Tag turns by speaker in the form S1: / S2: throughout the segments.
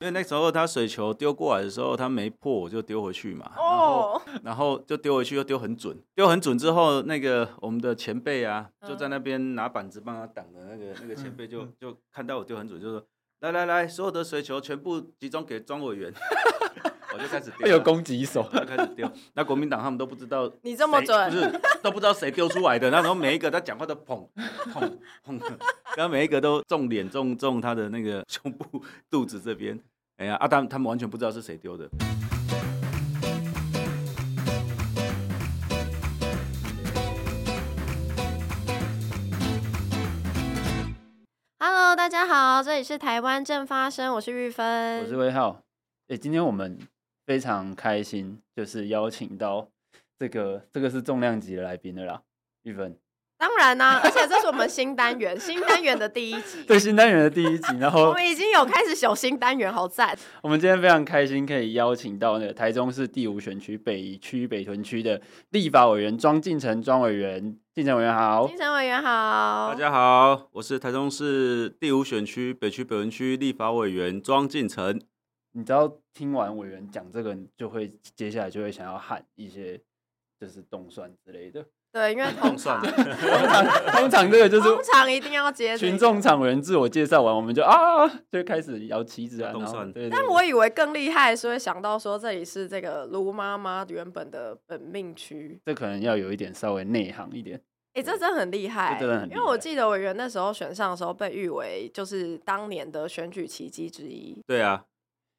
S1: 因为那时候他水球丢过来的时候，他没破，我就丢回去嘛。
S2: 哦。然后，
S1: 然后就丢回去，又丢很准，丢很准之后，那个我们的前辈啊，就在那边拿板子帮他挡的那个那个 前辈就就看到我丢很准，就说：“来来来，所有的水球全部集中给庄委员。”我就开始丢，
S3: 有攻击手，
S1: 就开始丢。那国民党他们都不知道
S2: 你这么准，
S1: 不是都不知道谁丢出来的。那时候每一个他讲话都砰砰砰，然后 每一个都重脸重重他的那个胸部肚子这边。哎呀，阿、啊、当他们完全不知道是谁丢的。
S2: Hello，大家好，这里是台湾正发生，我是玉芬，
S3: 我是威浩。哎，今天我们。非常开心，就是邀请到这个这个是重量级的来宾的啦，玉芬。
S2: 当然啦、啊，而且这是我们新单元，新单元的第一集。
S3: 对，新单元的第一集，然后
S2: 我们已经有开始有新单元，好赞。
S3: 我们今天非常开心，可以邀请到那个台中市第五选区北区北屯区的立法委员庄敬成庄委员，进成委员好，
S2: 进成委员好，
S1: 大家好，我是台中市第五选区北区北屯区立法委员庄敬成。
S3: 你知道听完委员讲这个，就会接下来就会想要喊一些，就是动算之类的。
S2: 对，因为通常
S3: 通常 通常这个就是
S2: 通常一定要接
S3: 群众场委员自我介绍完，我们就啊就开始摇旗子啊。
S2: 但我以为更厉害，所以想到说这里是这个卢妈妈原本的本命区。
S3: 这可能要有一点稍微内行一点。
S2: 哎、欸，这真的很厉害，真的很厉害。因为我记得委员那时候选上的时候被誉为就是当年的选举奇迹之一。
S1: 对啊。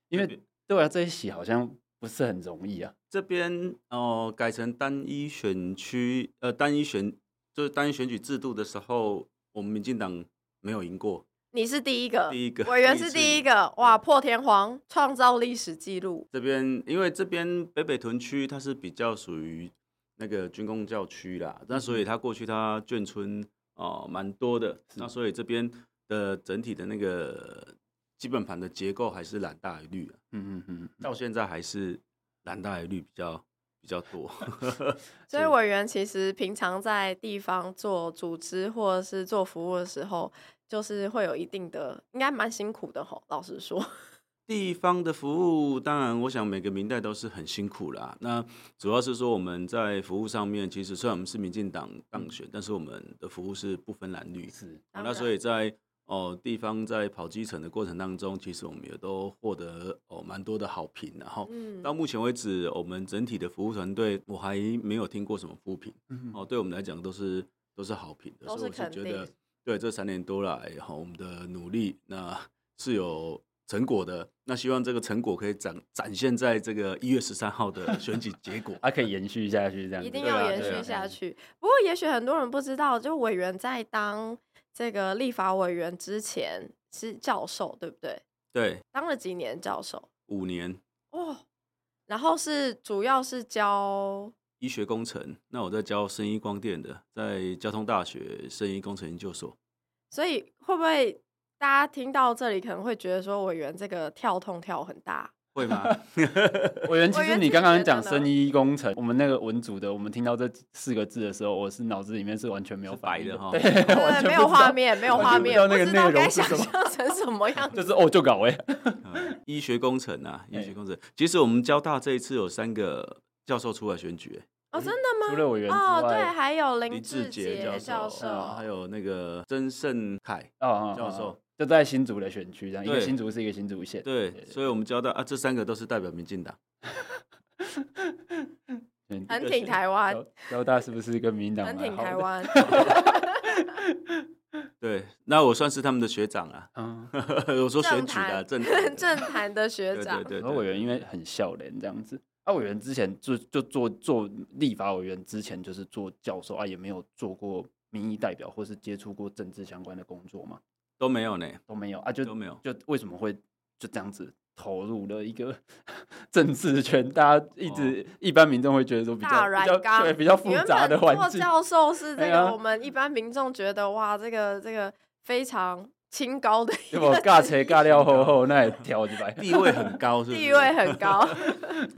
S3: 因为对啊，这一席好像不是很容易啊。
S1: 这边哦、呃，改成单一选区，呃，单一选就是单一选举制度的时候，我们民进党没有赢过。
S2: 你是第一个，
S1: 第一个
S2: 委员是第一个，哇，破天荒创造历史记录。
S1: 这边因为这边北北屯区它是比较属于那个军工教区啦，那、嗯、所以它过去它眷村哦蛮多的，那所以这边的整体的那个。基本盘的结构还是蓝大于绿，
S3: 嗯嗯嗯，
S1: 到现在还是蓝大于绿比较比较多。
S2: 所以委员其实平常在地方做组织或者是做服务的时候，就是会有一定的，应该蛮辛苦的吼。老实说，
S1: 地方的服务，当然我想每个明代都是很辛苦啦。那主要是说我们在服务上面，其实虽然我们是民进党当选，但是我们的服务是不分蓝绿。
S3: 是，
S1: 那所以在哦，地方在跑基层的过程当中，其实我们也都获得哦蛮多的好评。然后到目前为止，我们整体的服务团队，我还没有听过什么负评。哦，对我们来讲都是都是好评的。所以我是觉得，对这三年多来，哈，我们的努力那是有成果的。那希望这个成果可以展展现在这个一月十三号的选举结果，
S3: 还可以延续下去，这样
S2: 一定要延续下去。不过，也许很多人不知道，就委员在当。这个立法委员之前是教授，对不对？
S1: 对，
S2: 当了几年教授？
S1: 五年。
S2: 哦，然后是主要是教
S1: 医学工程。那我在教生医光电的，在交通大学生医工程研究所。
S2: 所以会不会大家听到这里可能会觉得说，委员这个跳痛跳很大？
S1: 会吗？
S3: 委员，其实你刚刚讲生医工程，我们那个文组的，我们听到这四个字的时候，我是脑子里面是完全没有白的哈，对，
S2: 对，没有画面，没有画面，不知道该想象成什么样子，
S3: 就是哦，就搞哎、
S1: 嗯，医学工程啊，医学工程，其实我们交大这一次有三个教授出来选举，
S2: 哦，真的吗？
S3: 除了委员
S2: 哦，对，还有林
S1: 志杰教授，还有那个曾盛凯教授。
S3: 就在新竹的选区，这样一个新竹是一个新竹县。
S1: 对，所以，我们交代啊，这三个都是代表民进党，
S2: 很挺台湾。
S3: 交大是不是一个民党？
S2: 很挺台湾。
S1: 对，那我算是他们的学长啊。嗯，我说选举的政
S2: 政坛的学长。
S3: 对对对。委员因为很笑脸这样子，啊，委员之前就就做做立法委员之前就是做教授啊，也没有做过民意代表或是接触过政治相关的工作嘛。
S1: 都没有呢，
S3: 都没有啊，就
S1: 都没有，
S3: 就为什么会就这样子投入了一个 政治圈？大家一直、哦、一般民众会觉得说比较比较对比较复杂的环境。
S2: 教授是 这个，我们一般民众觉得哇，这个这个非常清高的，
S3: 对不？尬车尬料厚厚，那也挑起来，
S1: 地位很高是不是？
S2: 地位很高。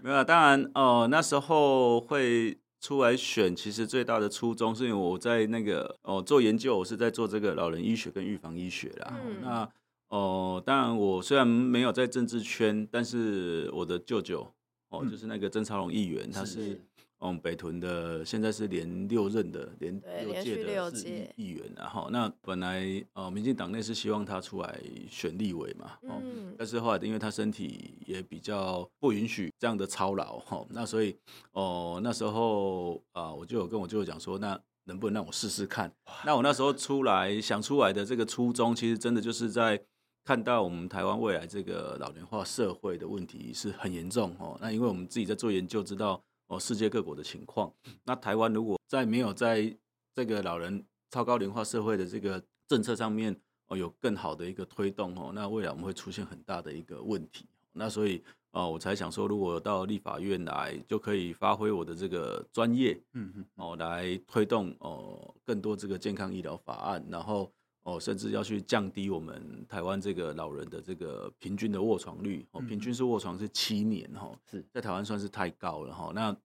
S1: 没有，当然哦、呃，那时候会。出来选，其实最大的初衷是因为我在那个哦做研究，我是在做这个老人医学跟预防医学啦。嗯、那哦，当然我虽然没有在政治圈，但是我的舅舅哦，嗯、就是那个曾超龙议员，他是。嗯，北屯的现在是连六任的连六届的议员，然后那本来呃，民进党内是希望他出来选立委嘛，哦，但是后来因为他身体也比较不允许这样的操劳，哈，那所以哦，那时候啊，我就有跟我舅舅讲说，那能不能让我试试看？那我那时候出来想出来的这个初衷，其实真的就是在看到我们台湾未来这个老年化社会的问题是很严重哦。那因为我们自己在做研究，知道。哦，世界各国的情况，那台湾如果在没有在这个老人超高龄化社会的这个政策上面哦，有更好的一个推动哦，那未来我们会出现很大的一个问题。那所以哦，我才想说，如果到立法院来，就可以发挥我的这个专业，嗯嗯，哦，来推动哦更多这个健康医疗法案，然后。哦，甚至要去降低我们台湾这个老人的这个平均的卧床率哦，平均是卧床是七年哈，是在台湾算是太高了哈。那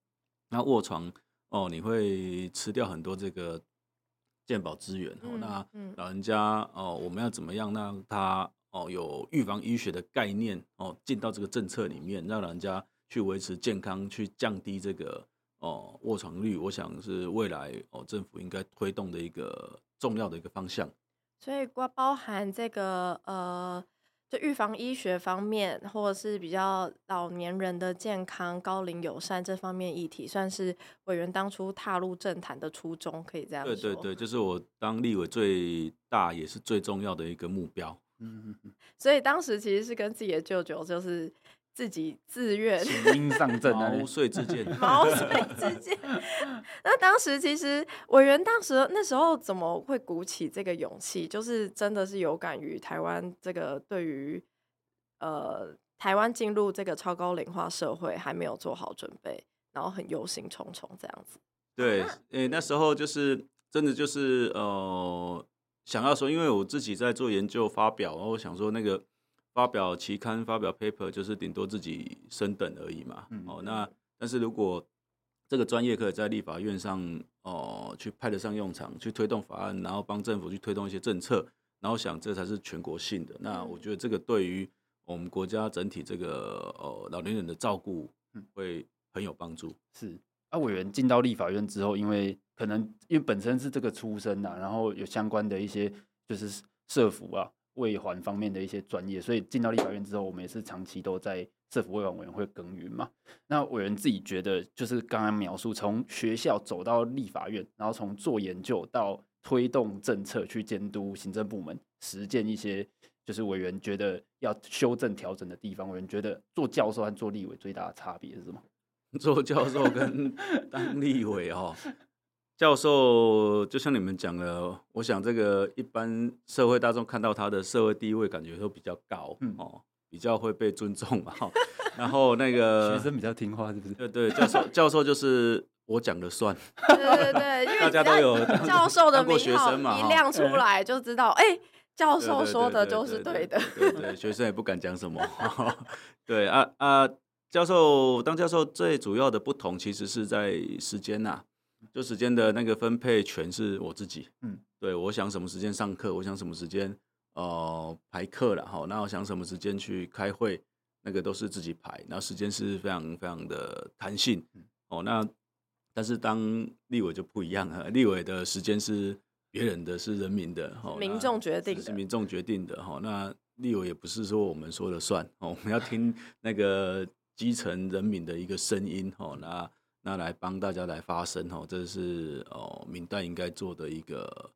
S1: 那卧床哦，你会吃掉很多这个健保资源哦。那老人家哦，我们要怎么样让他哦有预防医学的概念哦进到这个政策里面，让老人家去维持健康，去降低这个哦卧床率，我想是未来哦政府应该推动的一个重要的一个方向。
S2: 所以，包包含这个呃，就预防医学方面，或者是比较老年人的健康、高龄友善这方面议题，算是委员当初踏入政坛的初衷，可以这样说。
S1: 对对对，就是我当立委最大也是最重要的一个目标。
S2: 嗯嗯嗯。所以当时其实是跟自己的舅舅，就是。自己自愿
S3: 请缨上阵，
S1: 毛遂自荐，
S2: 毛遂自荐。那当时其实委员当时那时候怎么会鼓起这个勇气？就是真的是有感于台湾这个对于呃台湾进入这个超高龄化社会还没有做好准备，然后很忧心忡忡这样子。
S1: 对，诶、欸，那时候就是真的就是呃想要说，因为我自己在做研究发表，然后我想说那个。发表期刊、发表 paper 就是顶多自己升等而已嘛。嗯、哦，那但是如果这个专业可以在立法院上哦去派得上用场，去推动法案，然后帮政府去推动一些政策，然后想这才是全国性的。那我觉得这个对于我们国家整体这个呃老年人的照顾会很有帮助。
S3: 是啊，委员进到立法院之后，因为可能因为本身是这个出身呐，然后有相关的一些就是社福啊。卫环方面的一些专业，所以进到立法院之后，我们也是长期都在政府卫环委员会耕耘嘛。那委员自己觉得，就是刚刚描述从学校走到立法院，然后从做研究到推动政策去监督行政部门实践一些，就是委员觉得要修正调整的地方。委员觉得做教授和做立委最大的差别是什么？
S1: 做教授跟当立委哦。教授就像你们讲的，我想这个一般社会大众看到他的社会地位，感觉都比较高，嗯、哦，比较会被尊重嘛。然后那个
S3: 学生比较听话，是不是？
S1: 对对，教授 教授就是我讲的算。
S2: 对对对，因为大家都有教授的名号一亮出来，就知道，哎、欸，教授说的就是对的。
S1: 对对，学生也不敢讲什么。对啊啊，教授当教授最主要的不同，其实是在时间呐。就时间的那个分配权是我自己，嗯，对，我想什么时间上课，我想什么时间呃排课了哈，那我想什么时间去开会，那个都是自己排，那时间是非常非常的弹性，哦，那但是当立委就不一样了，立委的时间是别人的，是人民的，哈
S2: 民众决定的，
S1: 是民众决定的哈，那立委也不是说我们说了算，哦，我们要听 那个基层人民的一个声音，哦，那。那来帮大家来发声哦，这是哦明代应该做的一个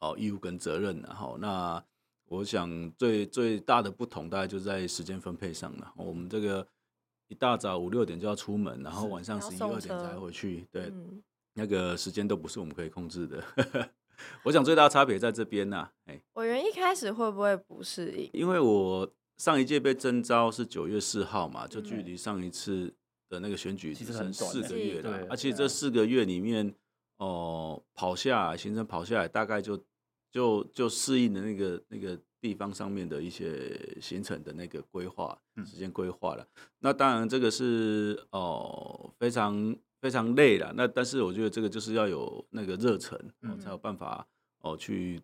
S1: 哦义务跟责任，然后那我想最最大的不同大概就在时间分配上了。我们这个一大早五六点就要出门，然后晚上十一二点才回去，对，嗯、那个时间都不是我们可以控制的。我想最大差别在这边呐，哎，
S2: 委员一开始会不会不适应？
S1: 因为我上一届被征召是九月四号嘛，就距离上一次。的那个选举只剩四个月了，而且这四个月里面，哦、呃，跑下来，行程跑下来，大概就就就适应的那个那个地方上面的一些行程的那个规划时间规划了。那当然这个是哦、呃、非常非常累了。那但是我觉得这个就是要有那个热忱，哦、才有办法哦、呃、去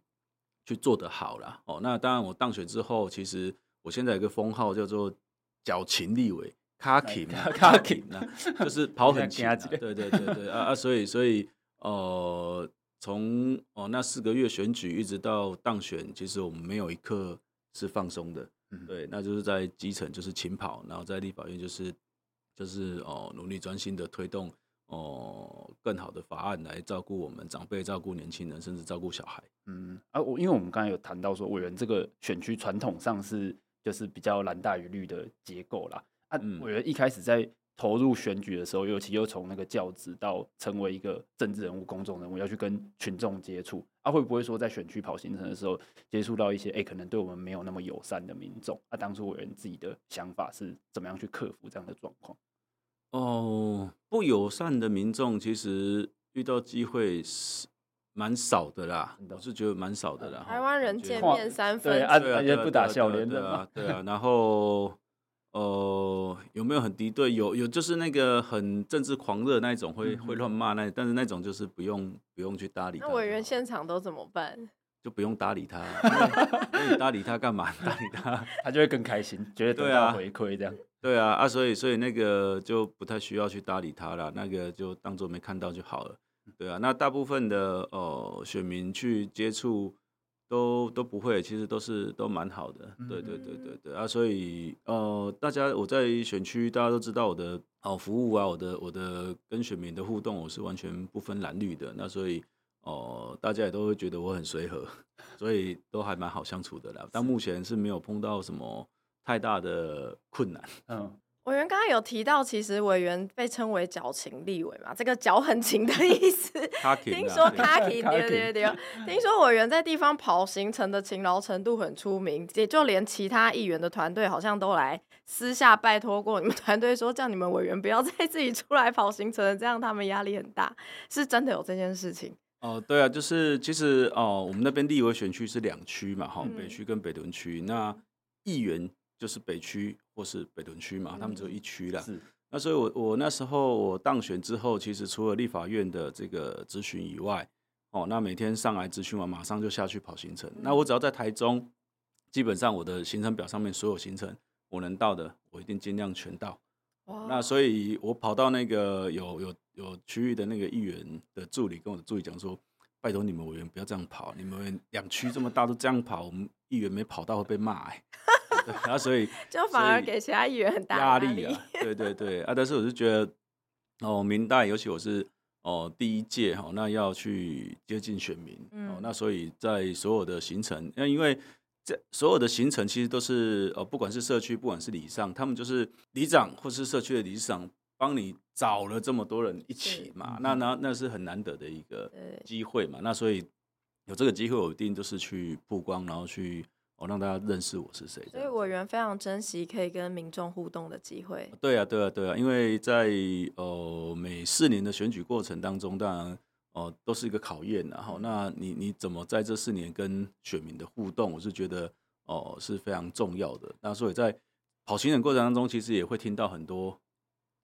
S1: 去做得好了哦。那当然，我当选之后，其实我现在有个封号叫做“矫情立委”，卡勤卡勤啊，就是跑很勤。对对对对啊啊！所以所以呃，从哦那四个月选举一直到当选，其实我们没有一刻是放松的。对，那就是在基层就是勤跑，然后在立法院就是就是哦努力专心的推动。哦，更好的法案来照顾我们长辈、照顾年轻人，甚至照顾小孩。
S3: 嗯，啊，我因为我们刚才有谈到说，委员这个选区传统上是就是比较蓝大于绿的结构啦。啊，我觉得一开始在投入选举的时候，尤其又从那个教职到成为一个政治人物、公众人物，要去跟群众接触，啊，会不会说在选区跑行程的时候，接触到一些哎、欸，可能对我们没有那么友善的民众？啊，当初委员自己的想法是怎么样去克服这样的状况？
S1: 哦，不友善的民众其实遇到机会是蛮少的啦，我是觉得蛮少的啦。
S2: 台湾人见面三分，
S3: 对啊，也不打笑脸的
S1: 啊，对啊。然后，呃，有没有很敌对？有，有，就是那个很政治狂热那一种，会会乱骂那，但是那种就是不用不用去搭理他。
S2: 那委员现场都怎么办？
S1: 就不用搭理他，你搭理他干嘛？搭理他，
S3: 他就会更开心，觉得得到回馈这样。
S1: 对啊，啊，所以所以那个就不太需要去搭理他了，那个就当做没看到就好了。对啊，那大部分的呃选民去接触都都不会，其实都是都蛮好的。对对对对对啊，所以呃大家我在选区大家都知道我的好服务啊，我的我的跟选民的互动我是完全不分蓝绿的，那所以哦、呃、大家也都会觉得我很随和，所以都还蛮好相处的啦。但目前是没有碰到什么。太大的困难。
S2: 嗯，委员刚刚有提到，其实委员被称为矫情立委嘛，这个矫很勤的意思。听说卡勤，对对对。听说委员在地方跑行程的勤劳程度很出名，也就连其他议员的团队好像都来私下拜托过你们团队，说叫你们委员不要再自己出来跑行程了，这样他们压力很大。是真的有这件事情？
S1: 哦，对啊，就是其实哦，我们那边立委选区是两区嘛，哈，北区跟北屯区，那议员。就是北区或是北屯区嘛，他们只有一区啦。是，那所以我我那时候我当选之后，其实除了立法院的这个咨询以外，哦，那每天上来咨询完，马上就下去跑行程。那我只要在台中，基本上我的行程表上面所有行程我能到的，我一定尽量全到。那所以我跑到那个有有有区域的那个议员的助理跟我的助理讲说，拜托你们委员不要这样跑，你们两区这么大都这样跑，我们议员没跑到会被骂。然后所以
S2: 就反而给其他议员很大
S1: 压力啊，对对对啊！但是我是觉得哦，民代尤其我是哦第一届哈，那要去接近选民哦，那所以在所有的行程，那因为这所有的行程其实都是哦，不管是社区，不管是里长，他们就是里长或是社区的理事长帮你找了这么多人一起嘛，那那那是很难得的一个机会嘛，那所以有这个机会，我一定就是去曝光，然后去。我、哦、让大家认识我是谁，
S2: 所以委员非常珍惜可以跟民众互动的机会。
S1: 对啊，对啊，对啊，因为在呃每四年的选举过程当中，当然哦、呃、都是一个考验，然后那你你怎么在这四年跟选民的互动，我是觉得哦、呃、是非常重要的。那所以在跑行程过程当中，其实也会听到很多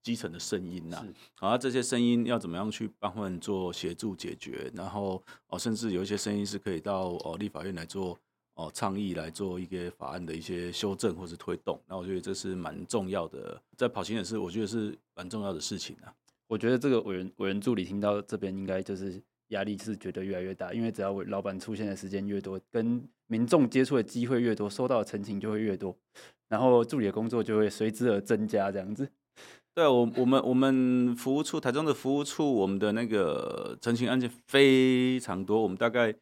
S1: 基层的声音呐，好是，这些声音要怎么样去帮他们做协助解决，然后哦、呃、甚至有一些声音是可以到哦、呃、立法院来做。哦，倡议来做一个法案的一些修正或是推动，那我觉得这是蛮重要的，在跑行也是我觉得是蛮重要的事情啊。
S3: 我觉得这个委员委员助理听到这边应该就是压力是觉得越来越大，因为只要老板出现的时间越多，跟民众接触的机会越多，收到的陈情就会越多，然后助理的工作就会随之而增加，这样子。
S1: 对啊，我我们我们服务处台中的服务处，我们的那个陈情案件非常多，我们大概。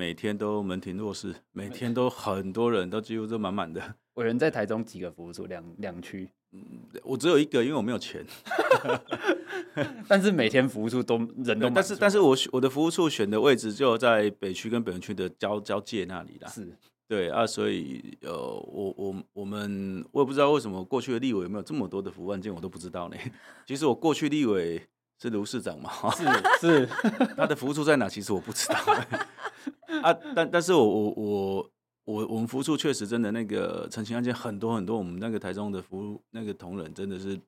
S1: 每天都门庭若市，每天都很多人都几乎都满满的。
S3: 我人在台中几个服务处？两两区？
S1: 嗯，我只有一个，因为我没有钱。
S3: 但是每天服务处都人都满。
S1: 但是但是我我的服务处选的位置就在北区跟北屯区的交交界那里啦。是，对啊，所以呃，我我我们我也不知道为什么过去的立委有没有这么多的服务案件，我都不知道呢。其实我过去立委是卢市长嘛，
S3: 是是，
S1: 他的服务处在哪？其实我不知道。啊，但但是我我我我我们服务处确实真的那个澄清案件很多很多，我们那个台中的服务那个同仁真的是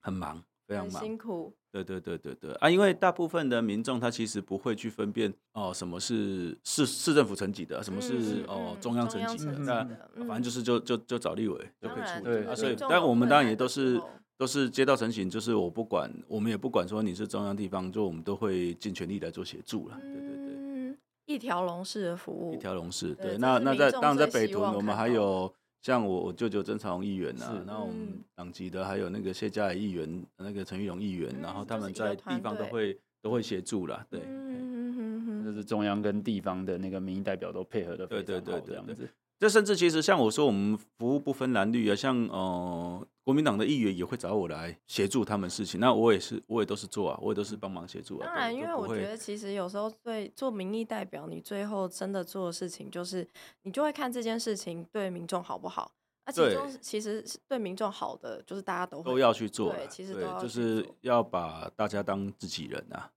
S1: 很忙，非常忙，
S2: 辛苦。
S1: 对对对对对啊，因为大部分的民众他其实不会去分辨哦，什么是市市政府层级的，什么是、嗯、哦中央层级的，那、嗯、反正就是就就就找立委就可以处理啊。所以，但我们当然也都是都是街道成型，就是我不管，我们也不管说你是中央地方，就我们都会尽全力来做协助了。对对对，
S2: 一条龙式的服务，
S1: 一条龙式。对，那那在当然在北屯，我们还有。像我我舅舅曾长荣议员呐、啊，然后我们党籍的还有那个谢佳仪议员，那个陈玉龙议员，然后他们在地方都会都会协助啦，对，
S3: 这是中央跟地方的那个民意代表都配合的非常好，对对对对，这样子。
S1: 这甚至其实像我说，我们服务不分蓝绿啊，像呃国民党的议员也会找我来协助他们事情，那我也是，我也都是做啊，我也都是帮忙协助啊。
S2: 当然，因为我觉得其实有时候对做民意代表，你最后真的做的事情，就是你就会看这件事情对民众好不好。啊，其中其实是对民众好的，就是大家都
S1: 都要去做，
S2: 对，其实都要
S1: 就是要把大家当自己人啊。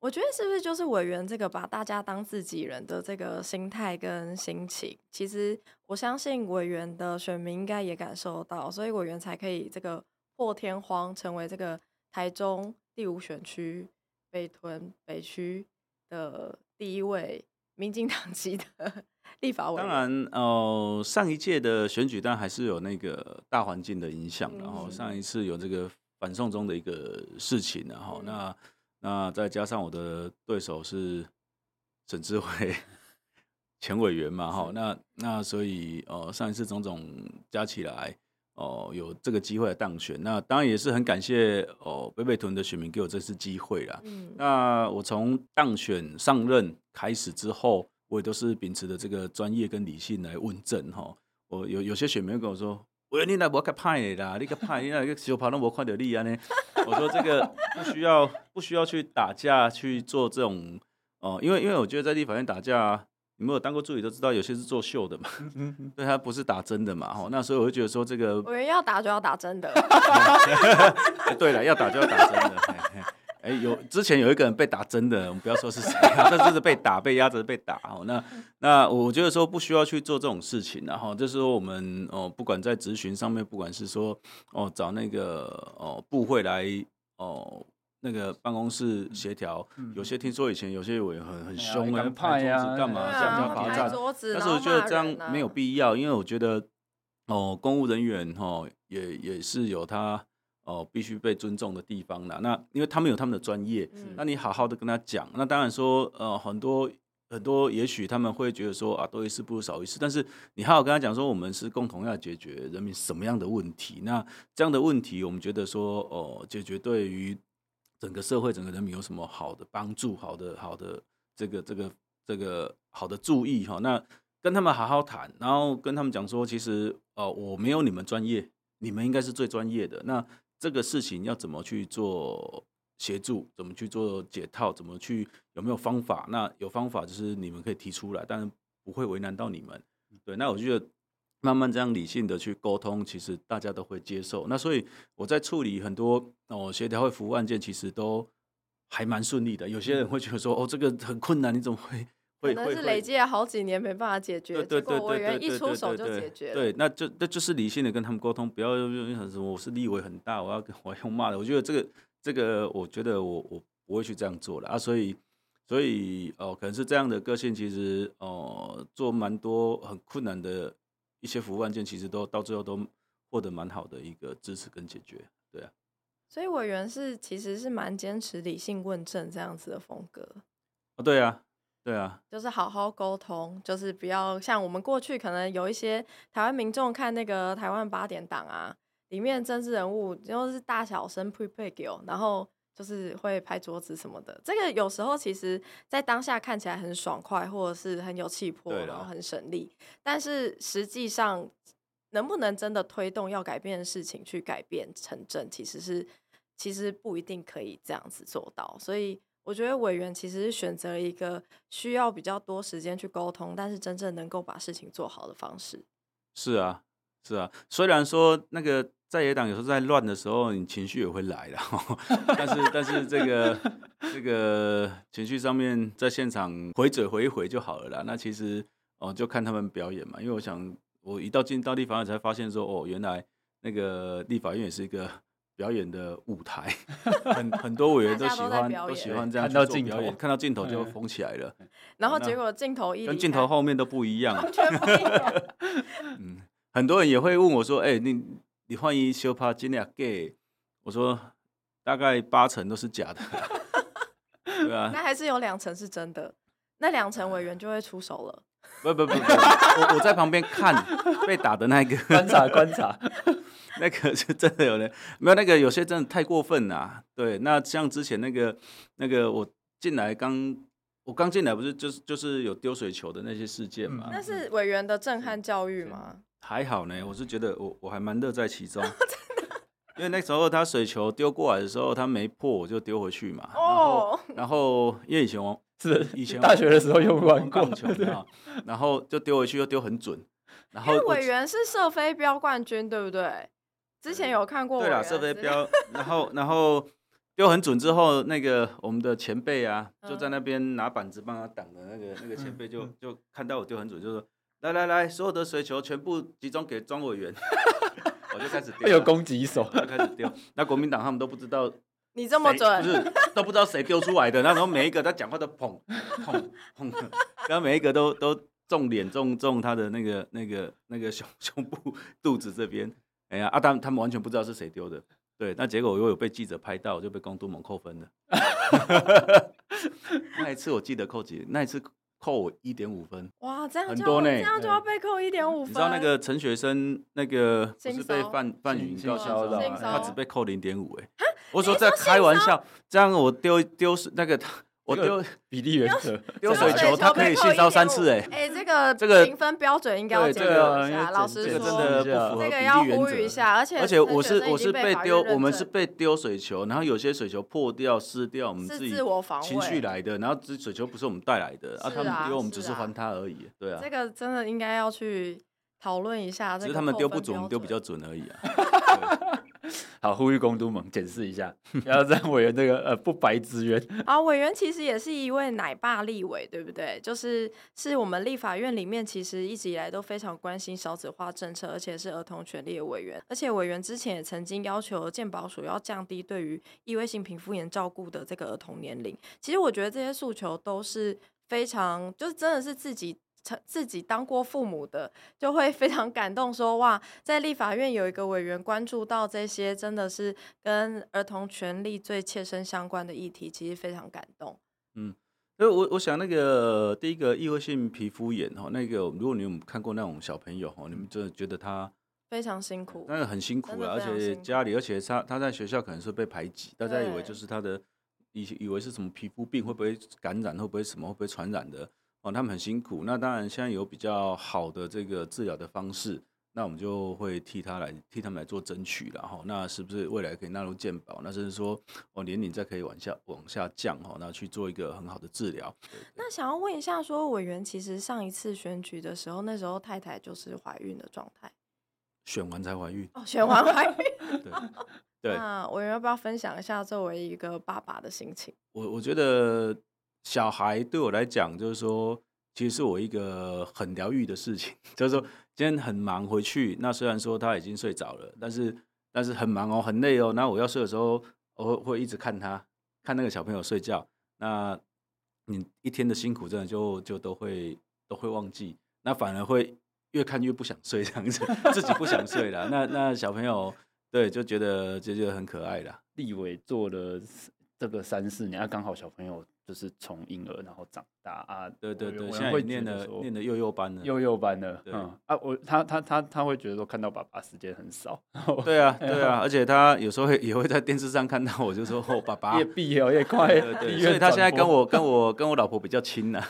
S2: 我觉得是不是就是委员这个把大家当自己人的这个心态跟心情，其实我相信委员的选民应该也感受到，所以委员才可以这个破天荒成为这个台中第五选区北屯北区的第一位民进党籍的 立法委员。
S1: 当然，哦、呃，上一届的选举但还是有那个大环境的影响，然后上一次有这个反送中的一个事情，然后那。那再加上我的对手是沈志慧前委员嘛，哈，那那所以呃上一次种种加起来哦、呃、有这个机会来当选，那当然也是很感谢哦、呃、北北屯的选民给我这次机会啦。嗯，那我从当选上任开始之后，我也都是秉持的这个专业跟理性来问政哈。我有有些选民跟我说。我你那无较歹的啦，你个歹，你那个小跑都无看到你啊呢。我说这个不需要，不需要去打架去做这种哦，因为因为我觉得在立法院打架，你们有当过助理都知道，有些是作秀的嘛，对他不是打真的嘛，哈，那所以我就觉得说这个，
S2: 我要打就要打真的。
S1: 对了，要打就要打真的。哎，有之前有一个人被打针的，我们不要说是谁，但就是被打、被压着、被打哦。那那我觉得说不需要去做这种事情，然后就是说我们哦，不管在咨询上面，不管是说哦找那个哦部会来哦那个办公室协调，有些听说以前有些委员很很凶啊，拍桌子干嘛，这样罚站。但是我觉得这样没有必要，因为我觉得哦公务人员哈也也是有他。哦，必须被尊重的地方啦。那因为他们有他们的专业，嗯、那你好好的跟他讲。那当然说，呃，很多很多，也许他们会觉得说啊，多一事不如少一事。但是你好好跟他讲说，我们是共同要解决人民什么样的问题。那这样的问题，我们觉得说，哦、呃，解决对于整个社会、整个人民有什么好的帮助？好的，好的，这个这个这个好的注意哈。那跟他们好好谈，然后跟他们讲说，其实、呃，我没有你们专业，你们应该是最专业的。那这个事情要怎么去做协助？怎么去做解套？怎么去有没有方法？那有方法就是你们可以提出来，但是不会为难到你们。对，那我就觉得慢慢这样理性的去沟通，其实大家都会接受。那所以我在处理很多哦协调会服务案件，其实都还蛮顺利的。有些人会觉得说，哦，这个很困难，你怎么会？可能
S2: 是累积了好几年没办法解决，对对对对对，结果委员一出手就解决了。
S1: 对，那就那就是理性的跟他们沟通，不要用什么我是立委很大，我要跟我要用骂的。我觉得这个这个，我觉得我我不会去这样做了啊。所以所以哦，可能是这样的个性，其实哦，做蛮多很困难的一些服务案件，其实都到最后都获得蛮好的一个支持跟解决。对啊，
S2: 所以委员是其实是蛮坚持理性问政这样子的风格。
S1: 哦，对啊。对啊，
S2: 就是好好沟通，就是不要像我们过去可能有一些台湾民众看那个台湾八点档啊，里面政治人物就是大小声呸呸给我，然后就是会拍桌子什么的。这个有时候其实在当下看起来很爽快，或者是很有气魄，然后很省力。但是实际上能不能真的推动要改变的事情去改变成真，其实是其实不一定可以这样子做到。所以。我觉得委员其实是选择了一个需要比较多时间去沟通，但是真正能够把事情做好的方式。
S1: 是啊，是啊。虽然说那个在野党有时候在乱的时候，你情绪也会来的，但是但是这个这个情绪上面在现场回嘴回一回就好了啦。那其实哦，就看他们表演嘛。因为我想，我一到进到立法院才发现说，哦，原来那个立法院也是一个。表演的舞台，很很多委员都喜欢都，都喜欢这样看到镜头，看到镜头就疯起来了。
S2: 然后结果镜头一
S1: 跟镜头后面都不一样，
S2: 完全不一样。
S1: 嗯，很多人也会问我说：“哎、欸，你你欢迎修帕金亚 gay？” 我说：“大概八成都是假的。”对啊，
S2: 那还是有两成是真的，那两成委员就会出手了。
S1: 不不不不，我我在旁边看 被打的那个
S3: 观察观察，
S1: 那个是真的有人没有那个有些真的太过分了。对，那像之前那个那个我进来刚我刚进来不是就是就是有丢水球的那些事件嘛？
S2: 那是委员的震撼教育吗？
S1: 还好呢，我是觉得我我还蛮乐在其中，因为那时候他水球丢过来的时候他没破我就丢回去嘛。哦，然后因为以前我。
S3: 是 以前大学的时候用过棒球的，
S1: 然后就丢回去又丢很准。然后
S2: 委员是射飞镖冠军，对不对？之前有看过。
S1: 对啦，射飞镖，然后然后丢很准之后，那个我们的前辈啊，就在那边拿板子帮他挡的那个那个前辈就就看到我丢很准，就说来来来，所有的水球全部集中给庄委员。我就开始丢，
S3: 有攻击手
S1: 就开始丢。那国民党他们都不知道。
S2: 你这么准，
S1: 不是都不知道谁丢出来的，那时候每一个他讲话都砰砰砰，然后每一个都都重脸重重他的那个那个那个胸 胸部肚子这边，哎呀，阿、啊、当他们完全不知道是谁丢的，对，那结果我又有被记者拍到，就被公都盟扣分了。那一次我记得扣几，那一次。扣我一点五分，
S2: 哇，这样
S1: 很多呢，
S2: 这样就要被扣一点五分。
S1: 你知道那个陈学生那个不是被范范云吊销的吗？他只被扣零点五，哎，我说在开玩笑，这样我丢丢失那个他。我丢
S3: 比例原则，
S1: 丢水球，他可以性骚三次，哎，
S2: 哎，这 个这个评分标准应该要检讨一下。老师说，
S1: 这个真的不符合比例原
S2: 则。而且
S1: 而且我是我是被丢，我们是被丢水球，然后有些水球破掉、湿掉，我们自己情绪来的，然后这水球不是我们带来的，啊，他们丢我们只是还他而已，对啊。
S2: 这个真的应该要去讨论一下，
S1: 只是他们丢不准，我们丢比较准而已啊。
S3: 好，呼吁公督盟检视一下，不要让委员这个呃不白之冤。
S2: 啊，委员其实也是一位奶爸立委，对不对？就是是我们立法院里面其实一直以来都非常关心少子化政策，而且是儿童权利的委员。而且委员之前也曾经要求健保署要降低对于异位性皮肤炎照顾的这个儿童年龄。其实我觉得这些诉求都是非常，就是真的是自己。自己当过父母的，就会非常感动，说哇，在立法院有一个委员关注到这些，真的是跟儿童权利最切身相关的议题，其实非常感动。
S1: 嗯，所以我我想那个第一个异位性皮肤炎哈，那个如果你有看过那种小朋友哈，你们真的觉得他
S2: 非常辛苦，
S1: 那个很辛苦了，而且家里，而且他他在学校可能是被排挤，大家以为就是他的以以为是什么皮肤病，会不会感染，会不会什么，会不会传染的。哦，他们很辛苦。那当然，现在有比较好的这个治疗的方式，那我们就会替他来替他们来做争取了哈。那是不是未来可以纳入健保？那甚至说，哦，年龄再可以往下往下降哈，那去做一个很好的治疗。
S2: 那想要问一下，说委员其实上一次选举的时候，那时候太太就是怀孕的状态，
S1: 选完才怀孕
S2: 哦，选完怀孕。
S1: 对 对。
S2: 那委员要不要分享一下作为一个爸爸的心情？
S1: 我我觉得。小孩对我来讲，就是说，其实是我一个很疗愈的事情。就是说，今天很忙回去，那虽然说他已经睡着了，但是但是很忙哦，很累哦。那我要睡的时候，我会会一直看他，看那个小朋友睡觉。那你一天的辛苦，真的就就都会都会忘记。那反而会越看越不想睡，这样子，自己不想睡了。那那小朋友对就觉得就觉得很可爱了。
S3: 立伟做了这个三四年，刚好小朋友。就是从婴儿然后长大啊，
S1: 对对对，现在会念的念的幼幼班的，
S3: 幼幼班的，嗯啊，我他他他他会觉得说看到爸爸时间很少，
S1: 对啊对啊，而且他有时候也会在电视上看到我，就说哦爸爸
S3: 越毕业越快，
S1: 对对，所以他现在跟我跟我跟我老婆比较亲了，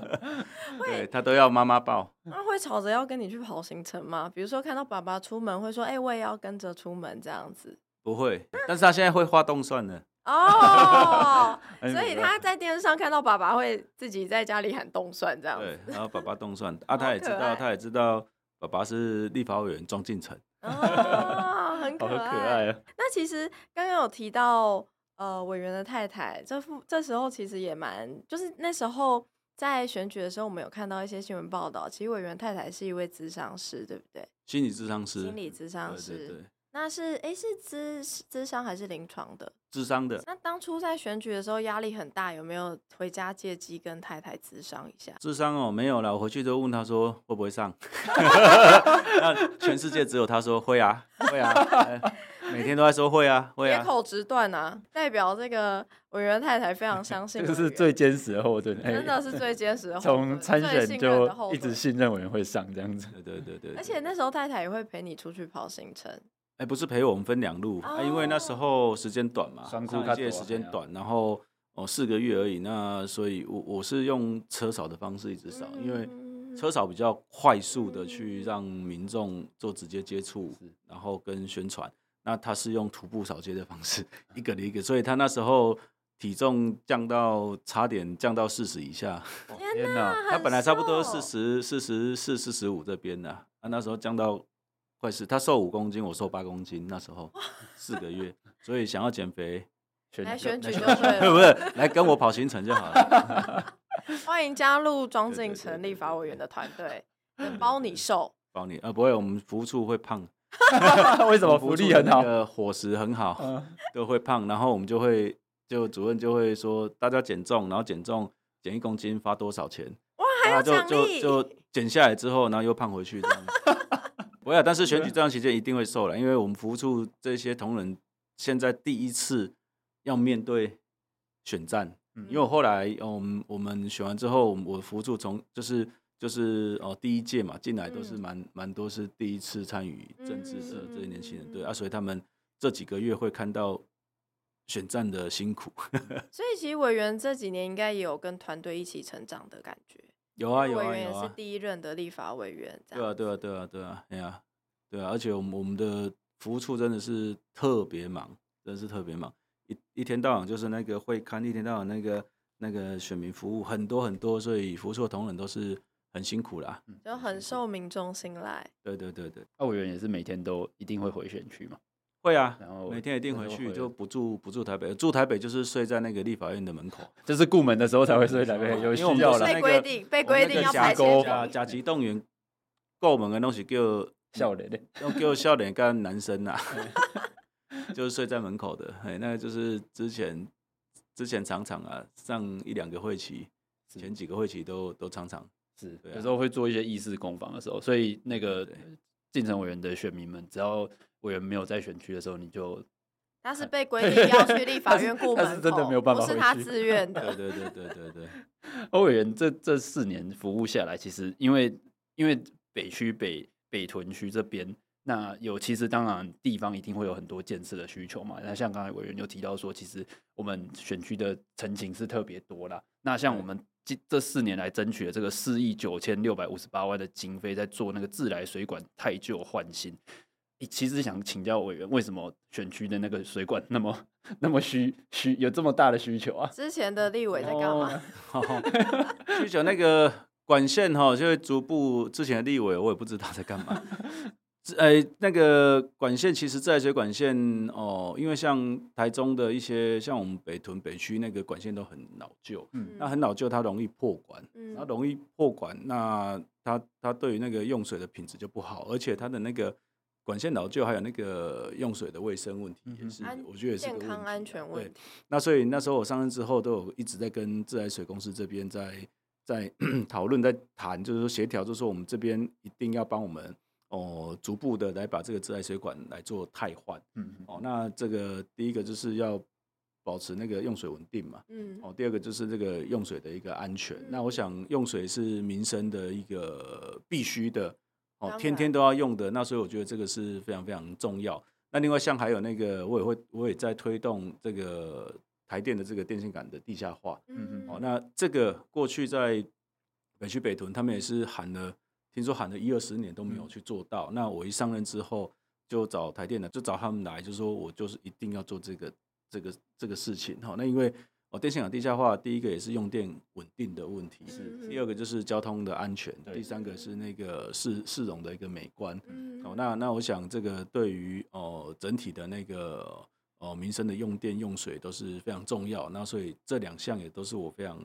S1: 对他都要妈妈抱。
S2: 那会吵着要跟你去跑行程吗？比如说看到爸爸出门会说，哎，我也要跟着出门这样子？
S1: 不会，但是他现在会画动算了。
S2: 哦，所以他在电视上看到爸爸会自己在家里喊动算这样子。
S1: 对，然后爸爸动算 啊，他也知道，他也知道爸爸是立法委员庄敬诚。
S2: 哦，很可
S3: 爱，啊。
S2: 那其实刚刚有提到呃委员的太太，这副这时候其实也蛮，就是那时候在选举的时候，我们有看到一些新闻报道，其实委员太太是一位咨商师，对不对？
S1: 心理咨商师，
S2: 心理咨商师。
S1: 对对对。
S2: 那是哎，是咨咨商还是临床的？
S1: 咨商的。
S2: 那当初在选举的时候压力很大，有没有回家借机跟太太咨商一下？
S1: 智商哦，没有了。我回去都问他说会不会上。那全世界只有他说会啊，会啊，每天都在说会啊，会啊。
S2: 铁口直断啊，代表这个委员太太非常相信。
S3: 这是最坚实的后盾，
S2: 真的是最坚实的 后盾。
S3: 从参选就一直信任委员会上这样子。
S1: 对对对对。
S2: 而且那时候太太也会陪你出去跑行程。
S1: 哎，不是陪我们分两路啊，因为那时候时间短嘛，上一届时间短，然后哦四个月而已，那所以我我是用车扫的方式一直扫，因为车扫比较快速的去让民众做直接接触，然后跟宣传。那他是用徒步扫街的方式，一个一个，所以他那时候体重降到差点降到四十以下。
S2: 天哪，
S1: 他本来差不多四十四十四四十五这边的，啊那时候降到。快是，他瘦五公斤，我瘦八公斤，那时候四个月，所以想要减肥，
S2: 来选举就对了，
S1: 不是来跟我跑行程就好了。
S2: 欢迎加入庄敬成立法委员的团队，包你瘦，
S1: 包你啊，不会，我们服务处会胖，
S3: 为什么福利很好？
S1: 伙食很好，都会胖，然后我们就会就主任就会说，大家减重，然后减重减一公斤发多少钱？
S2: 哇，还有奖励，
S1: 就就减下来之后，然后又胖回去这样。不要，但是选举这段期间一定会瘦了，因为我们服务处这些同仁现在第一次要面对选战，因为我后来，我们我们选完之后，我服务处从就是就是哦第一届嘛进来都是蛮蛮多是第一次参与政治的这些年轻人，对啊，所以他们这几个月会看到选战的辛苦。
S2: 所以其实委员这几年应该也有跟团队一起成长的感觉。
S1: 有啊有啊有啊，
S2: 委员也是第一任的立法委员，
S1: 对啊对啊对啊对啊，哎呀，对啊，而且我们我们的服务处真的是特别忙，真的是特别忙，一一天到晚就是那个会刊，一天到晚那个那个选民服务很多很多，所以服务处的同仁都是很辛苦啦，
S2: 就很受民众信赖。
S1: 对对对对，
S3: 那委员也是每天都一定会回选区嘛。
S1: 会啊，然后每天一定回去，就不住不住台北，住台北就是睡在那个立法院的门口，
S3: 就是顾门的时候才会睡台北，有需要了。
S2: 被规定，被规定要排前
S1: 甲甲级动员顾门的东西叫
S3: 少年的，
S1: 叫少年跟男生呐，就是睡在门口的，哎，那个就是之前之前常常啊，上一两个会期，前几个会期都都常常
S3: 是，有时候会做一些议事攻防的时候，所以那个进城委员的选民们只要。委员没有在选区的时候，你就
S2: 他是被 规定要去立法院顾门口，
S3: 他是真的没有办法，
S2: 不是他自愿的。
S1: 对对对对对对。
S3: 欧委员这这四年服务下来，其实因为因为北区北北屯区这边，那有其实当然地方一定会有很多建设的需求嘛。那像刚才委员就提到说，其实我们选区的陈情是特别多啦。那像我们这这四年来争取了这个四亿九千六百五十八万的经费，在做那个自来水管太旧换新。其实想请教委员，为什么选区的那个水管那么那么需需有这么大的需求啊？
S2: 之前的立委在干嘛？
S1: 哦 需求那个管线哈，就会逐步之前的立委我也不知道在干嘛。呃，那个管线其实自来水管线哦，因为像台中的一些像我们北屯北区那个管线都很老旧，嗯，那很老旧它容易破管，嗯，它容易破管，那它它对于那个用水的品质就不好，而且它的那个。管线老旧，还有那个用水的卫生问题也是，我觉得也是
S2: 健康安全问题。
S1: 那所以那时候我上任之后，都有一直在跟自来水公司这边在在 讨论，在谈，就是说协调，就是说我们这边一定要帮我们哦，逐步的来把这个自来水管来做汰换。嗯，哦，那这个第一个就是要保持那个用水稳定嘛。嗯，哦，第二个就是这个用水的一个安全。那我想用水是民生的一个必须的。哦，天天都要用的，那所以我觉得这个是非常非常重要。那另外像还有那个，我也会我也在推动这个台电的这个电线杆的地下化。嗯嗯。哦，那这个过去在北区北屯，他们也是喊了，听说喊了一二十年都没有去做到。嗯、那我一上任之后，就找台电的，就找他们来，就说我就是一定要做这个这个这个事情。好，那因为。哦，电线杆地下化，第一个也是用电稳定的问题，是第二个就是交通的安全，第三个是那个市市容的一个美观。哦，那那我想这个对于哦整体的那个哦民生的用电用水都是非常重要。那所以这两项也都是我非常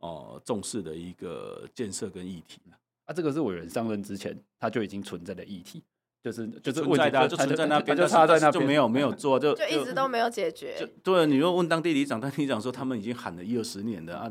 S1: 哦重视的一个建设跟议题。
S3: 啊，这个是委员上任之前他就已经存在的议题。就是就是
S1: 存在的、啊，就存在那边，就他在那边，就没有没有做，就
S2: 就一直都没有解决。
S1: 就对，你又问当地里长，当地里长说他们已经喊了一二十年了啊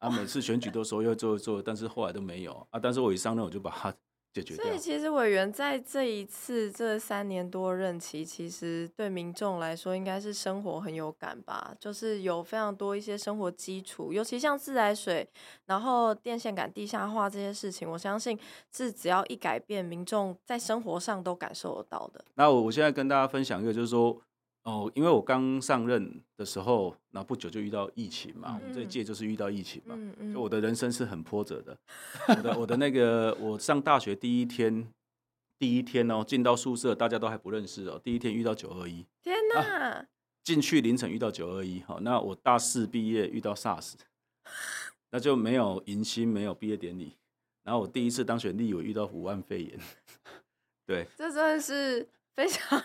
S1: 啊，每次选举都说要做做，但是后来都没有啊。但是我一上任我就把它。
S2: 所以其实委员在这一次这三年多任期，其实对民众来说应该是生活很有感吧，就是有非常多一些生活基础，尤其像自来水，然后电线杆地下化这些事情，我相信是只要一改变，民众在生活上都感受得到的。
S1: 那我我现在跟大家分享一个，就是说。哦，因为我刚上任的时候，那不久就遇到疫情嘛，嗯、我们这一届就是遇到疫情嘛，嗯嗯、就我的人生是很波折的。我的我的那个，我上大学第一天，第一天哦，进到宿舍，大家都还不认识哦，第一天遇到九二一，
S2: 天哪！
S1: 进、啊、去凌晨遇到九二一，好，那我大四毕业遇到 SARS，那就没有迎新，没有毕业典礼，然后我第一次当选立委遇到武汉肺炎，对，
S2: 这真的是。非常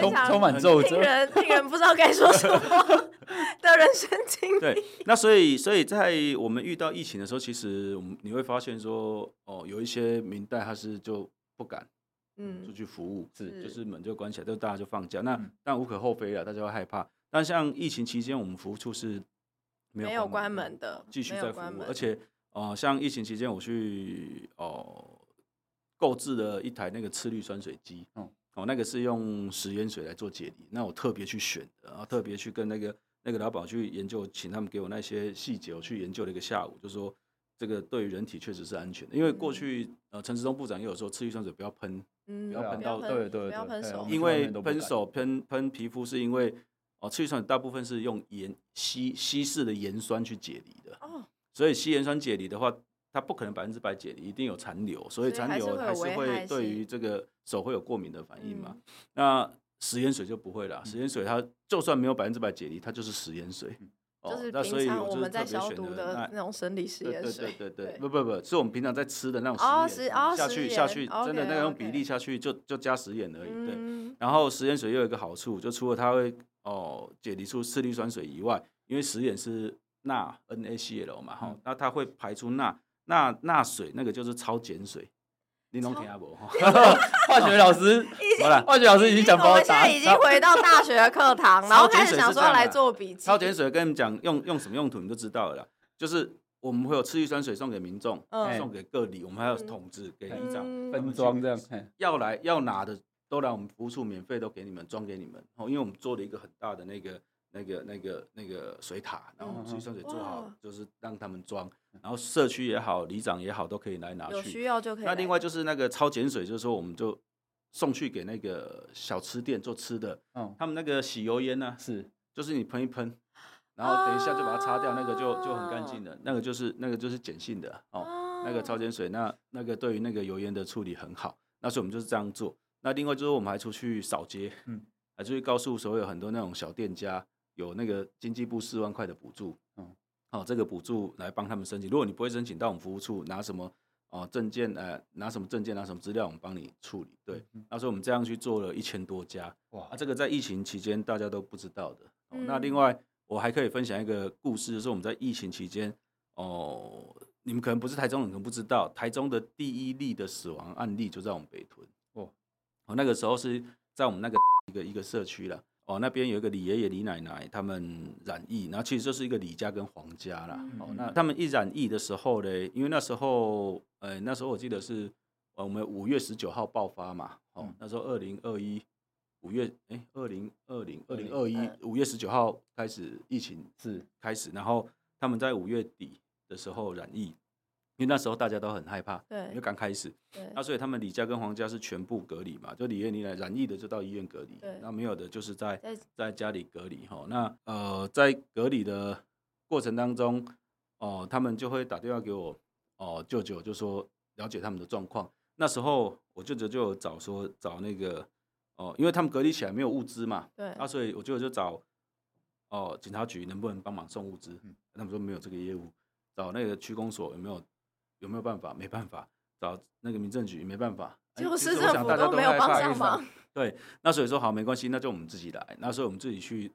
S3: 充充满皱褶，
S2: 令人令人不知道该说什么 的人生经历。
S1: 对，那所以所以在我们遇到疫情的时候，其实我们你会发现说，哦，有一些明代他是就不敢，嗯，出去服务，是就是门就关起来，就大家就放假。那但无可厚非了，大家会害怕。但像疫情期间，我们服务处是
S2: 没有关门的，
S1: 继续在服务。而且，哦，像疫情期间，我去哦购置了一台那个次氯酸水机，嗯。哦，那个是用食盐水来做解离，那我特别去选的，然后特别去跟那个那个老板去研究，请他们给我那些细节，我去研究了一个下午，就说这个对于人体确实是安全的，因为过去呃陈时中部长也有说次氯酸水不要喷，嗯，不要喷到，对对，
S2: 不要喷手，
S1: 因为喷手喷喷皮肤是因为哦次氯酸水大部分是用盐稀稀释的盐酸去解离的，哦，所以稀盐酸解离的话。它不可能百分之百解离，一定有残留，所以残留还是会对于这个手会有过敏的反应嘛。嗯、那食盐水就不会了，食盐水它就算没有百分之百解离，它就是食盐水。
S2: 哦、就是平常我们在消毒的那种生理食盐水。
S1: 对对对对，不不不，是我们平常在吃的那种食盐、哦哦、下去下去，真的那种比例下去就就加食盐而已。对，嗯、然后食盐水又有一个好处，就除了它会哦解离出次氯酸水以外，因为食盐是钠 NaCl 嘛，哈、嗯，那它会排出钠。那那水那个就是超碱水，你能听下不？
S3: 化学老师，化学老师已经讲包。我们现在
S2: 已经回到大学的课堂，然后开始想说要来做笔记。
S1: 超碱水跟你们讲用用什么用途，你就知道了。就是我们会有次氯酸水送给民众，送给各里，我们还有桶子给里长
S3: 分装这样。
S1: 要来要拿的都来我们服务处免费都给你们装给你们。哦，因为我们做了一个很大的那个。那个、那个、那个水塔，然后我们自己上水做好，就是让他们装，然后社区也好，里长也好，都可以来拿去。有
S2: 需要就可以。
S1: 那另外就是那个超碱水，就是说我们就送去给那个小吃店做吃的，嗯，他们那个洗油烟呢，是，就是你喷一喷，然后等一下就把它擦掉，那个就就很干净的，那个就是那个就是碱性的哦，那个超碱水，那那个对于那个油烟的处理很好，那所以我们就是这样做。那另外就是我们还出去扫街，嗯，还出去告诉所有很多那种小店家。有那个经济部四万块的补助，嗯，好，这个补助来帮他们申请。如果你不会申请，到我们服务处拿什么哦证件，呃，拿什么证件，拿什么资料，我们帮你处理。对，那时候我们这样去做了一千多家，哇，啊，这个在疫情期间大家都不知道的。哦，那另外我还可以分享一个故事，就是我们在疫情期间，哦，你们可能不是台中人，可能不知道，台中的第一例的死亡案例就在我们北屯。哦，哦，那个时候是在我们那个 一个一个社区了。哦，那边有一个李爷爷、李奶奶，他们染疫，然后其实就是一个李家跟黄家啦。嗯、哦，那他们一染疫的时候呢，因为那时候，呃，那时候我记得是，呃我们五月十九号爆发嘛。哦，嗯、那时候二零二一五月，哎，二零二零二零二一五月十九号开始疫情是开始，然后他们在五月底的时候染疫。因为那时候大家都很害怕，对，因为刚开始，对，那所以他们李家跟黄家是全部隔离嘛，就李艳妮来染疫的就到医院隔离，对，那没有的就是在在家里隔离哈。那呃，在隔离的过程当中，哦、呃，他们就会打电话给我，哦、呃，舅舅就说了解他们的状况。那时候我舅舅就有找说找那个哦、呃，因为他们隔离起来没有物资嘛，对，那所以我舅舅就找哦、呃、警察局能不能帮忙送物资，嗯、他们说没有这个业务，找那个区公所有没有。有没有办法？没办法，找那个民政局没办法，
S2: 就是政府都没有帮上忙。
S1: 对，那所以说好，没关系，那就我们自己来。那时候我们自己去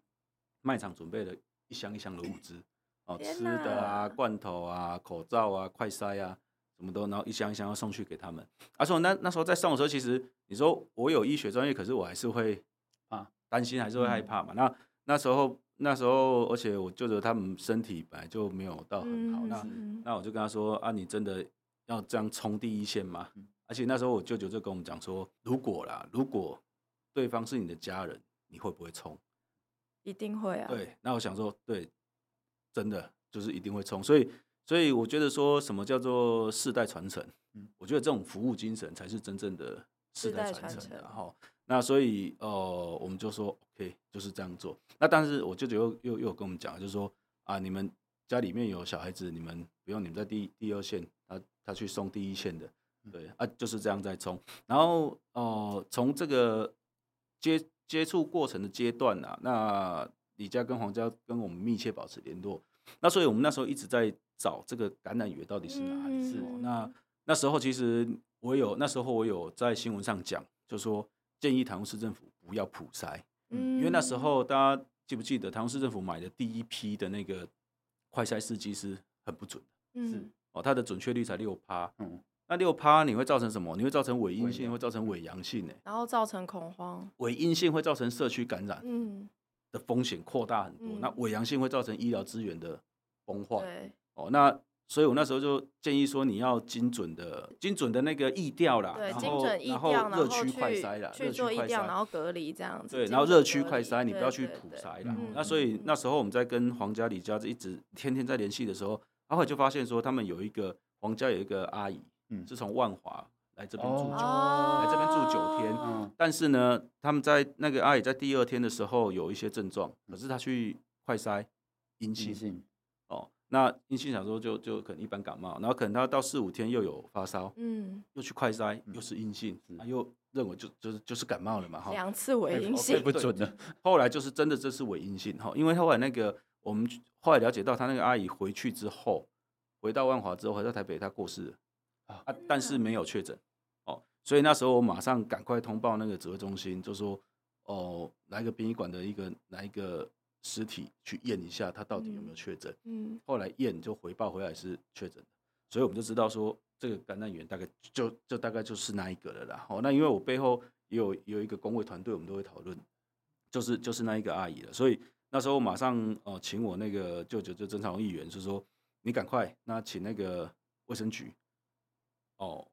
S1: 卖场准备了一箱一箱的物资，哦，吃的啊，罐头啊，口罩啊，快塞啊，什什么都，然后一箱一箱要送去给他们。他说那那时候在送的时候，其实你说我有医学专业，可是我还是会啊担心，还是会害怕嘛。嗯、那那时候那时候，而且我舅舅他们身体本来就没有到很好，嗯、那那我就跟他说啊，你真的要这样冲第一线吗？嗯、而且那时候我舅舅就跟我们讲说，如果啦，如果对方是你的家人，你会不会冲？
S2: 一定会啊。
S1: 对，那我想说，对，真的就是一定会冲，所以。所以我觉得说什么叫做世代传承？嗯，我觉得这种服务精神才是真正的世代传承。然后，那所以呃，我们就说 OK，就是这样做。那但是我舅舅又又又跟我们讲，就是说啊，你们家里面有小孩子，你们不用你们在第第二线，他他去送第一线的，对啊，就是这样在冲。然后呃，从这个接接触过程的阶段啊，那李家跟黄家跟我们密切保持联络。那所以我们那时候一直在。找这个感染源到底是哪里？是、嗯、那那时候其实我有那时候我有在新闻上讲，就说建议台中市政府不要普筛，嗯，因为那时候大家记不记得台中市政府买的第一批的那个快筛试剂是很不准的，嗯，是。哦，它的准确率才六趴，嗯，那六趴你会造成什么？你会造成伪阴性，会造成伪阳性呢？
S2: 然后造成恐慌，
S1: 伪阴性会造成社区感染，嗯，的风险扩大很多，嗯、那伪阳性会造成医疗资源的崩坏，对。哦，那所以我那时候就建议说，你要精准的、精准的那个意调啦，
S2: 对，
S1: 然后
S2: 精准疫调，
S1: 然后热区快筛啦，
S2: 去做疫调，然后隔离这样子。
S1: 对，然后热区快筛，你不要去普筛啦。那所以那时候我们在跟皇家、李家一直天天在联系的时候，然后就发现说，他们有一个皇家有一个阿姨，嗯，是从万华来这边住九，来这边住九天，但是呢，他们在那个阿姨在第二天的时候有一些症状，可是她去快筛阴性。那阴性想说就就可能一般感冒，然后可能他到四五天又有发烧，嗯，又去快筛又是阴性，嗯、又认为就就是就是感冒了嘛，哈，
S2: 两次伪阴性
S3: 不准的。
S1: 后来就是真的这是伪阴性哈，因为后来那个我们后来了解到他那个阿姨回去之后，回到万华之后回到台北，她过世了啊，但是没有确诊哦，所以那时候我马上赶快通报那个指挥中心，就说哦，来个殡仪馆的一个来一个。尸体去验一下，他到底有没有确诊？嗯，后来验就回报回来是确诊的，所以我们就知道说这个感染源大概就就大概就是那一个了啦。哦，那因为我背后也有有一个公卫团队，我们都会讨论，就是就是那一个阿姨了。所以那时候马上哦、呃，请我那个舅舅就曾长议员，是说你赶快那请那个卫生局哦，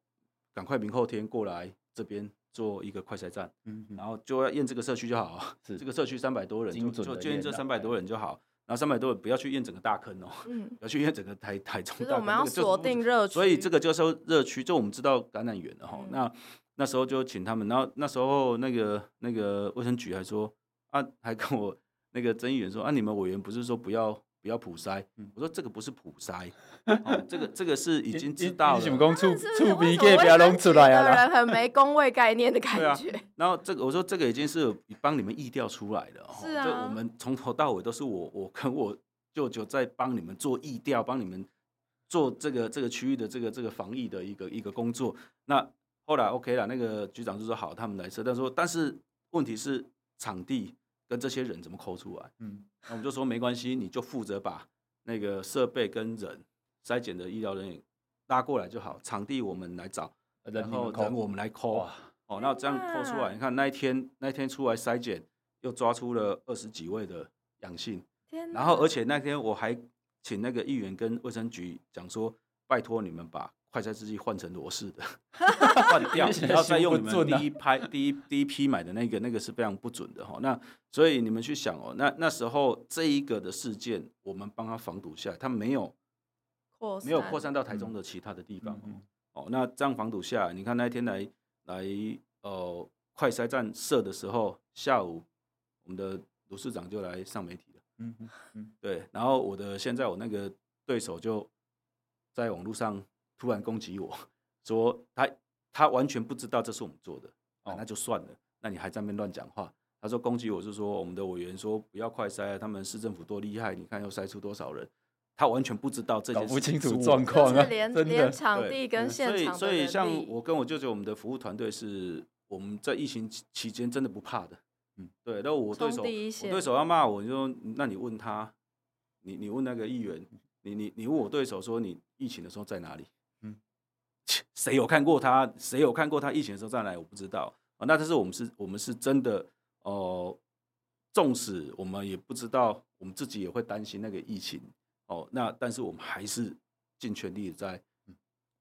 S1: 赶快明后天过来这边。做一个快筛站，嗯，然后就要验这个社区就好，是 这个社区三百多人，就就就验这三百多人就好，然后三百多人不要去验整个大坑哦，嗯，要去验整个台台中大坑。我们要
S2: 锁定热区，
S1: 所以这个就是说热区，就我们知道感染源了哈。那那时候就请他们，然后那时候那个那个卫生局还说啊，还跟我那个曾议员说啊，你们委员不是说不要。不要普筛，我说这个不是普筛，这个这个是已经知道了。
S3: 不要弄出来啊？
S2: 人很没公位概念的感觉。
S1: 然后这个我说这个已经是帮你们意调出来的。是啊。这我们从头到尾都是我我跟我舅舅在帮你们做意调，帮你们做这个这个区域的这个这个防疫的一个一个工作。那后来 OK 了，那个局长就说好，他们来测。但是说但是问题是场地。跟这些人怎么抠出来？嗯，那我们就说没关系，你就负责把那个设备跟人筛检的医疗人员拉过来就好，场地我们来找，然后人我们来抠。啊哦，那这样抠出来，你看那一天那一天出来筛检，又抓出了二十几位的阳性。然后而且那天我还请那个议员跟卫生局讲说，拜托你们把。快筛试剂换成罗氏的，换掉，然后再用你们第一拍、第一第一批买的那个，那个是非常不准的哈。那所以你们去想哦，那那时候这一个的事件，我们帮他防堵下来，他没有没有扩散到台中的其他的地方哦。那这样防堵下来，你看那一天来来呃快筛站设的时候，下午我们的卢市长就来上媒体了。嗯嗯，对，然后我的现在我那个对手就在网络上。突然攻击我 说他他完全不知道这是我们做的，啊，那就算了，那你还在那边乱讲话。他说攻击我是说我们的委员说不要快筛，他们市政府多厉害，你看又筛出多少人，他完全不知道这件事，搞不清楚状况啊，
S2: 连连场地跟现场，
S1: 所以所以像我跟我舅舅，我们的服务团队是我们在疫情期间真的不怕的，嗯，对。那我对手我对手要骂我，你说那你问他，你你问那个议员，你你你问我对手说你疫情的时候在哪里？谁有看过他？谁有看过他疫情的时候再来？我不知道啊。那但是我们是，我们是真的哦。纵使我们也不知道，我们自己也会担心那个疫情哦。那但是我们还是尽全力在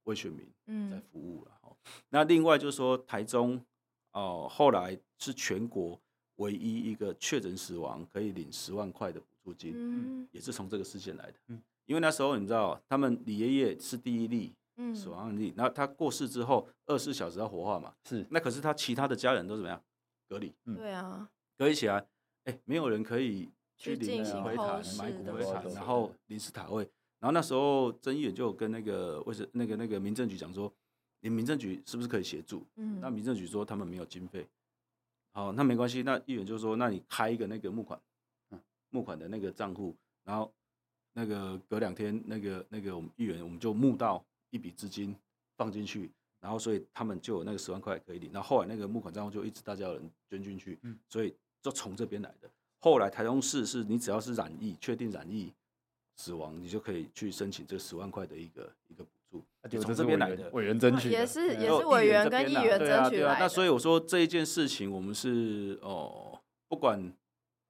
S1: 为选民在服务了。哦，那另外就是说，台中哦，后来是全国唯一一个确诊死亡可以领十万块的补助金，也是从这个事件来的。因为那时候你知道，他们李爷爷是第一例死亡案例，那他过世之后二十四小时要火化嘛，是。那可是他其他的家人都怎么样？隔离。对啊，隔离起来。哎，没有人可以去领骨灰坛、买骨灰坛，然后临时塔位。然后那时候曾议员就跟那个卫生那个那个民政局讲说，你民政局是不是可以协助？嗯，那民政局说他们没有经费。好，那没关系。那议员就说，那你开一个那个募款，募款的那个账户，然后那个隔两天，那个那个我们议员我们就募到一笔资金放进去，然后所以他们就有那个十万块可以领。然后后来那个募款账户就一直大家有人捐进去，嗯，所以。就从这边来的。后来台中市是你只要是染疫，确定染疫死亡，你就可以去申请这十万块的一个一个补助。就从这边来的，
S3: 委员争取，
S2: 也是也是委员跟议员争取来的。
S1: 对啊，那所以我说这一件事情，我们是哦，不管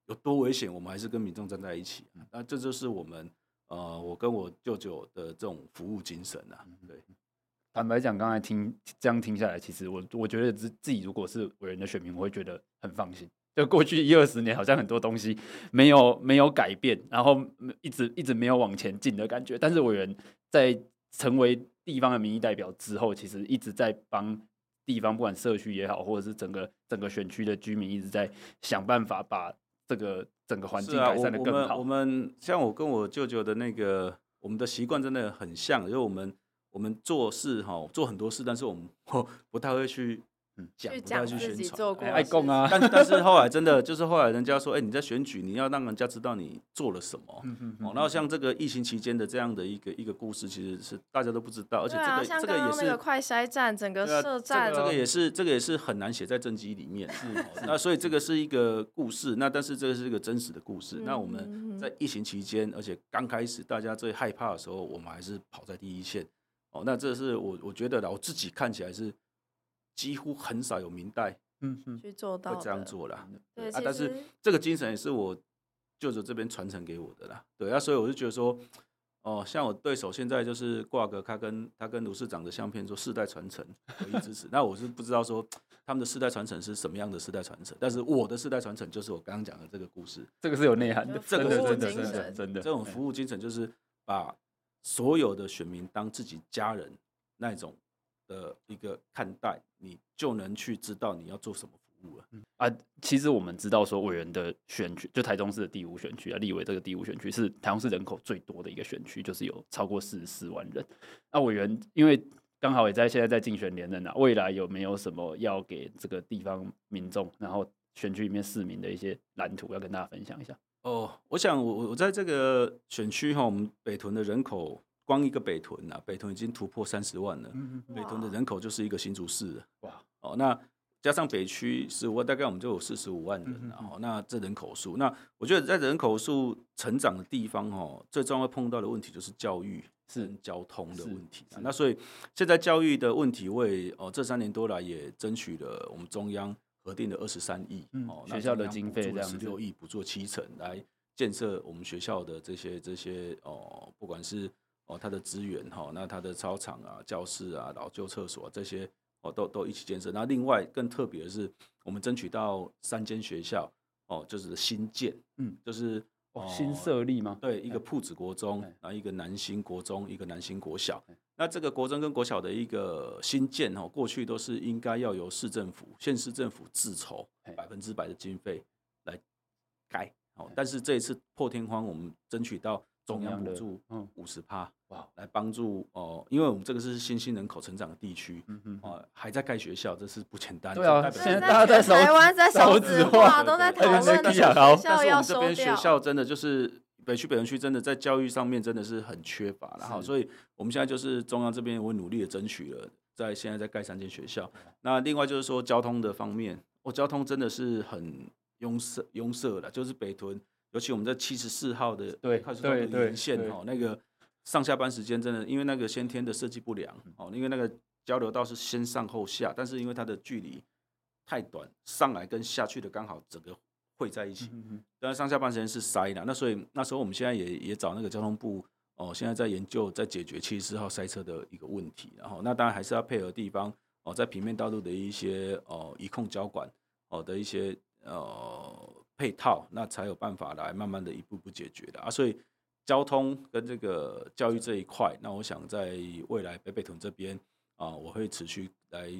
S1: 有多危险，我们还是跟民众站在一起。那这就是我们呃，我跟我舅舅的这种服务精神啊。对，
S3: 坦白讲，刚才听这样听下来，其实我我觉得自自己如果是伟人的选民，我会觉得很放心。就过去一二十年，好像很多东西没有没有改变，然后一直一直没有往前进的感觉。但是伟人在成为地方的民意代表之后，其实一直在帮地方，不管社区也好，或者是整个整个选区的居民，一直在想办法把这个整个环境改善得更好。
S1: 啊、我，我们我们像我跟我舅舅的那个，我们的习惯真的很像，因为我们我们做事哈做很多事，但是我们 不太会去。讲不要去宣传，
S3: 爱共啊！
S1: 但 但是后来真的就是后来人家说，哎、欸，你在选举，你要让人家知道你做了什么。嗯嗯哦，然后像这个疫情期间的这样的一个一个故事，其实是大家都不知道，而且这个、啊、这个也是
S2: 那个快筛站整个设站、
S1: 啊这个，这个也是这个也是很难写在政绩里面。是，那所以这个是一个故事，那但是这个是一个真实的故事。嗯、那我们在疫情期间，而且刚开始大家最害怕的时候，我们还是跑在第一线。哦，那这是我我觉得我自己看起来是。几乎很少有明代，嗯嗯，去做到会这样做啦。对啊，但是这个精神也是我舅舅这边传承给我的啦。对啊，所以我就觉得说，哦，像我对手现在就是挂个他跟他跟卢市长的相片，说世代传承，唯一支持。那我是不知道说他们的世代传承是什么样的世代传承，但是我的世代传承就是我刚刚讲的这个故事，
S3: 这个是有内涵的，
S1: 这个是真的
S2: 真的
S1: 真的这种服务精神就是把所有的选民当自己家人那种。的一个看待，你就能去知道你要做什么服务了。
S3: 啊，其实我们知道说，委员的选区就台中市的第五选区啊，立委这个第五选区是台中市人口最多的一个选区，就是有超过四十四万人。那委员因为刚好也在现在在竞选连任啊，未来有没有什么要给这个地方民众，然后选区里面市民的一些蓝图要跟大家分享一下？
S1: 哦，我想我我在这个选区哈，我们北屯的人口。光一个北屯啊，北屯已经突破三十万了。嗯嗯、北屯的人口就是一个新竹市了。哇，哦，那加上北区十五万，大概我们就有四十五万人。然后，那这人口数，那我觉得在人口数成长的地方，哦，最重要碰到的问题就是教育是交通的问题。那所以现在教育的问题，为哦这三年多来也争取了我们中央核定的二十三亿哦
S3: 学校的经费，这样
S1: 十六亿补助七成来建设我们学校的这些这些哦，不管是哦，它的资源哈，那它的操场啊、教室啊、老旧厕所、啊、这些哦，都都一起建设。那另外更特别的是，我们争取到三间学校哦，就是新建，嗯，就是、
S3: 哦、新设立吗？
S1: 对，一个铺子国中，然后一个南新国中，一个南新国小。那这个国中跟国小的一个新建哦，过去都是应该要由市政府、县市政府自筹百分之百的经费来改哦，但是这一次破天荒，我们争取到。中央补助五十趴，哇，来帮助哦，因为我们这个是新兴人口成长的地区，嗯嗯，哦，还在盖学校，这是不简单。
S3: 对啊，
S2: 现在大家在台湾在少子化，都在讨论学校要收掉。
S1: 但是我们这边学校真的就是北区北屯区，真的在教育上面真的是很缺乏，然后，所以我们现在就是中央这边我努力的争取了，在现在在盖三间学校。那另外就是说交通的方面，哦，交通真的是很拥塞拥塞了，就是北屯。尤其我们在七十四号的快速道路沿线哦，那个上下班时间真的，因为那个先天的设计不良哦，因为那个交流道是先上后下，但是因为它的距离太短，上来跟下去的刚好整个汇在一起，但是上下班时间是塞的。那所以那时候我们现在也也找那个交通部哦，现在在研究在解决七十四号塞车的一个问题。然后那当然还是要配合地方哦，在平面道路的一些哦移控交管哦的一些呃配套，那才有办法来慢慢的一步步解决的啊。所以交通跟这个教育这一块，那我想在未来北北屯这边。啊，我会持续来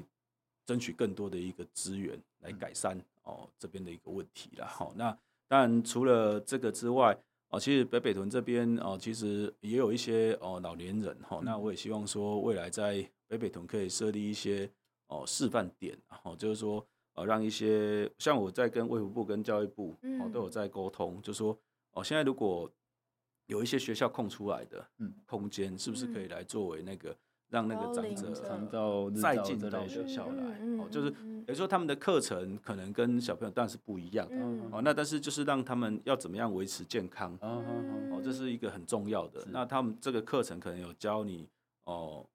S1: 争取更多的一个资源来改善哦这边的一个问题了。好，那当然除了这个之外，哦，其实北北屯这边哦，其实也有一些哦老年人哈。那我也希望说未来在北北屯可以设立一些哦示范点，然哦，就是说呃让一些像我在跟卫福部跟教育部哦都有在沟通，就是说哦现在如果有一些学校空出来的空间，是不是可以来作为那个。让那个长者再进到学校来，哦，就是等于说他们的课程可能跟小朋友当然是不一样，哦，那但是就是让他们要怎么样维持健康，哦，这是一个很重要的。那他们这个课程可能有教你哦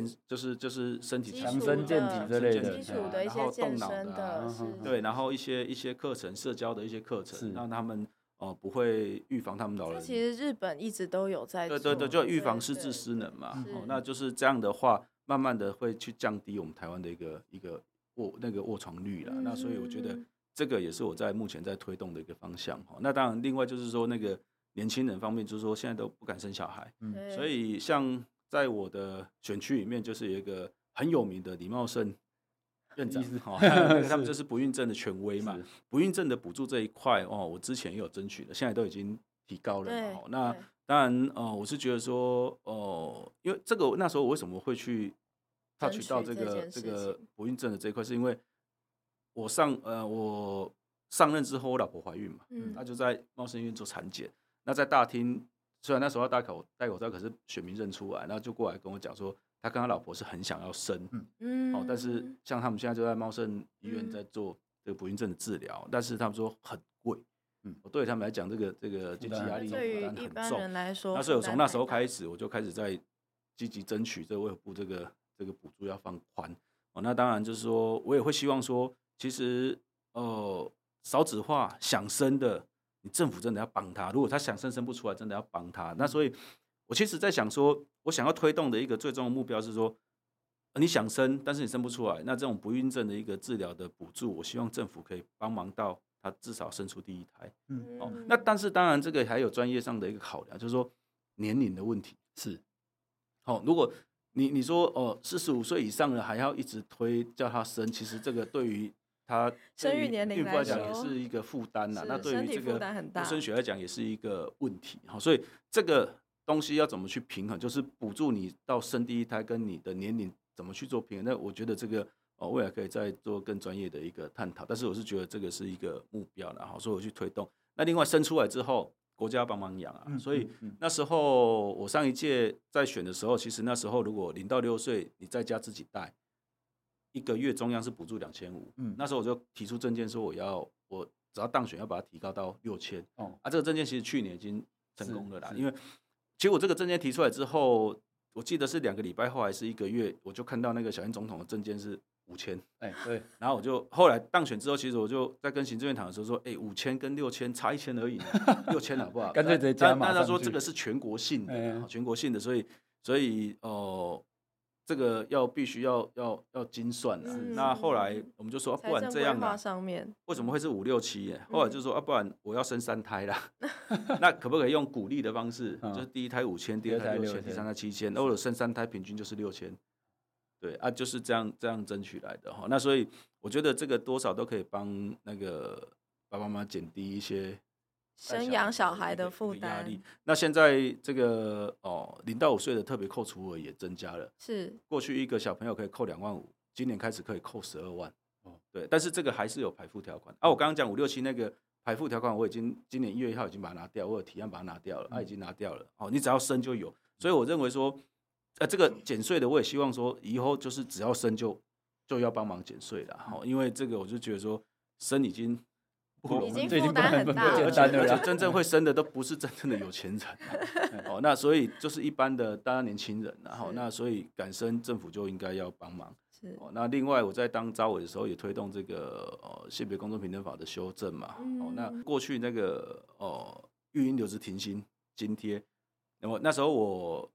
S1: 健，就是就是身体强身健体之类的，然后动脑的，对，然后一些一些课程，社交的一些课程，让他们。哦，不会预防他们老人。
S2: 其实日本一直都有在做。
S1: 对对对，就预防失智失能嘛。哦，那就是这样的话，慢慢的会去降低我们台湾的一个一个卧那个卧床率了。嗯、那所以我觉得这个也是我在目前在推动的一个方向。哈，那当然，另外就是说那个年轻人方面，就是说现在都不敢生小孩。嗯。所以像在我的选区里面，就是有一个很有名的李茂盛。院长哈 他们就是不孕症的权威嘛。不孕症的补助这一块哦，我之前也有争取的，现在都已经提高了嘛。那当然呃，我是觉得说哦，因为这个那时候我为什么会去 touch 到这个这个不孕症的这一块，是因为我上呃我上任之后，我老婆怀孕嘛，那就在茂盛医院做产检。那在大厅，虽然那时候要戴口戴口罩，可是选民认出来，然后就过来跟我讲说。他跟他老婆是很想要生，嗯，哦，但是像他们现在就在茂盛医院在做这个不孕症的治疗，但是他们说很贵，嗯，对他们来讲，这个这个经济压力负担很重。来说，那所以我从那时候开始，我就开始在积极争取这个卫福部这个这个补助要放宽。哦，那当然就是说我也会希望说，其实呃少子化想生的，你政府真的要帮他，如果他想生生不出来，真的要帮他。那所以。我其实，在想说，我想要推动的一个最终的目标是说，你想生，但是你生不出来，那这种不孕症的一个治疗的补助，我希望政府可以帮忙到他至少生出第一胎。嗯，哦，那但是当然这个还有专业上的一个考量，就是说年龄的问题是，好，如果你你说哦，四十五岁以上的还要一直推叫他生，其实这个对于他生育年龄来讲也是一个负担呐。那对于这个独生学来讲也是一个问题。好，所以这个。东西要怎么去平衡？就是补助你到生第一胎跟你的年龄怎么去做平衡？那我觉得这个哦，未来可以再做更专业的一个探讨。但是我是觉得这个是一个目标，然后所以我去推动。那另外生出来之后，国家帮忙养啊。所以那时候我上一届在选的时候，其实那时候如果零到六岁你在家自己带，一个月中央是补助两千五。嗯，那时候我就提出政见说，我要我只要当选要把它提高到六千。哦，啊，这个政见其实去年已经成功了啦，因为。其实我这个政见提出来之后，我记得是两个礼拜后还是一个月，我就看到那个小英总统的政见是五千，哎，对，然后我就后来当选之后，其实我就在跟行政院谈的时候说，哎，五千跟六千差一千而已，六千好不好？干脆直接加嘛。但他说这个是全国性的，全国性的，所以所以哦。呃这个要必须要要要精算的。那后来我们就说，不然这样啊，为什么会是五六七？耶后来就说，啊，不然我要生三胎啦。那可不可以用鼓励的方式？就是第一胎五千，第二胎六千，第三胎七千。那我生三胎平均就是六千。对啊，就是这样这样争取来的哈。那所以我觉得这个多少都可以帮那个爸爸妈妈减低一些。
S2: 生养小孩的负担压力。
S1: 那现在这个哦，零到五岁的特别扣除额也增加了。是，过去一个小朋友可以扣两万五，今年开始可以扣十二万。哦，对，但是这个还是有排付条款。啊，我刚刚讲五六七那个排付条款，我已经今年一月一号已经把它拿掉，我有提案把它拿掉了，啊，已经拿掉了。哦，你只要生就有，所以我认为说，呃，这个减税的我也希望说，以后就是只要生就就要帮忙减税了。好，因为这个我就觉得说，生已经。
S3: 不
S2: 已经
S3: 这
S2: 负担很大了。
S3: 不简单的啦
S1: 而且真正会生的都不是真正的有钱人、啊，哦，那所以就是一般的大家年轻人、啊，然
S2: 后
S1: 那所以敢生政府就应该要帮忙。
S2: 是。
S1: 哦，那另外我在当招委的时候也推动这个呃性别工作平等法的修正嘛。哦，那过去那个哦育婴留职停薪津贴，那么那时候我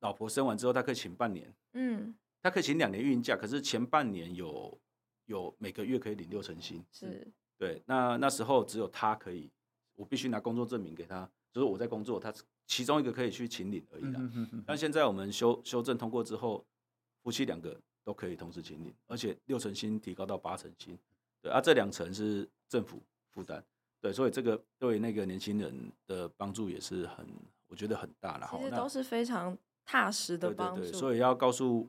S1: 老婆生完之后，她可以请半年，
S2: 嗯，
S1: 她可以请两年育婴假，可是前半年有有每个月可以领六成薪。
S2: 是
S1: 对，那那时候只有他可以，我必须拿工作证明给他，就是我在工作，他其中一个可以去请领而已啦。
S3: 嗯哼哼
S1: 但现在我们修修正通过之后，夫妻两个都可以同时请领，而且六成薪提高到八成薪。对啊，这两成是政府负担。对，所以这个对那个年轻人的帮助也是很，我觉得很大了。
S2: 其实都是非常踏实的帮助。
S1: 对对对，所以要告诉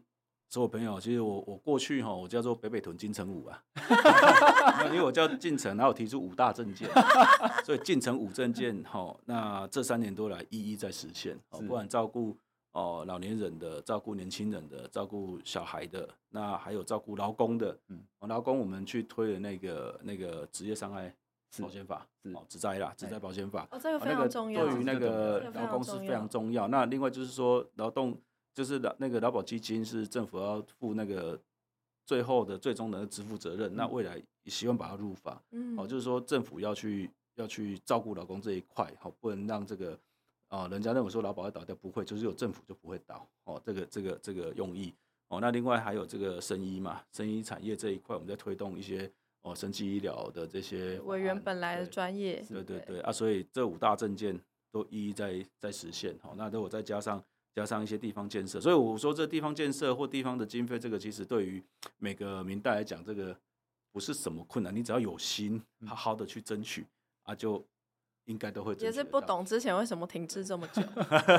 S1: 所有朋友，其实我我过去哈，我叫做北北屯金城武啊，因为我叫进城，然后我提出五大政见，所以进城五政见哈，那这三年多来一一在实现，不管照顾哦老年人的，照顾年轻人的，照顾小孩的，那还有照顾劳工的，嗯，劳工我们去推了那个那个职业伤害保险法，哦，职灾啦，职灾保险法，
S2: 哦，这个非常重要，
S1: 对于那个劳工是非常重要。那另外就是说劳动。就是劳那个劳保基金是政府要付那个最后的最终的支付责任，嗯、那未来也希望把它入法，嗯，哦，就是说政府要去要去照顾老公这一块，好，不能让这个啊、呃，人家认为说劳保要倒掉，不会，就是有政府就不会倒，哦，这个这个这个用意，哦，那另外还有这个生医嘛，生医产业这一块，我们在推动一些哦，生技医疗的这些
S2: 委员本来的专业，
S1: 对对对啊，所以这五大证件都一一在在实现，好，那如果再加上。加上一些地方建设，所以我说这地方建设或地方的经费，这个其实对于每个民代来讲，这个不是什么困难，你只要有心，好好的去争取啊，就应该都会。
S2: 也是不懂之前为什么停滞这么久，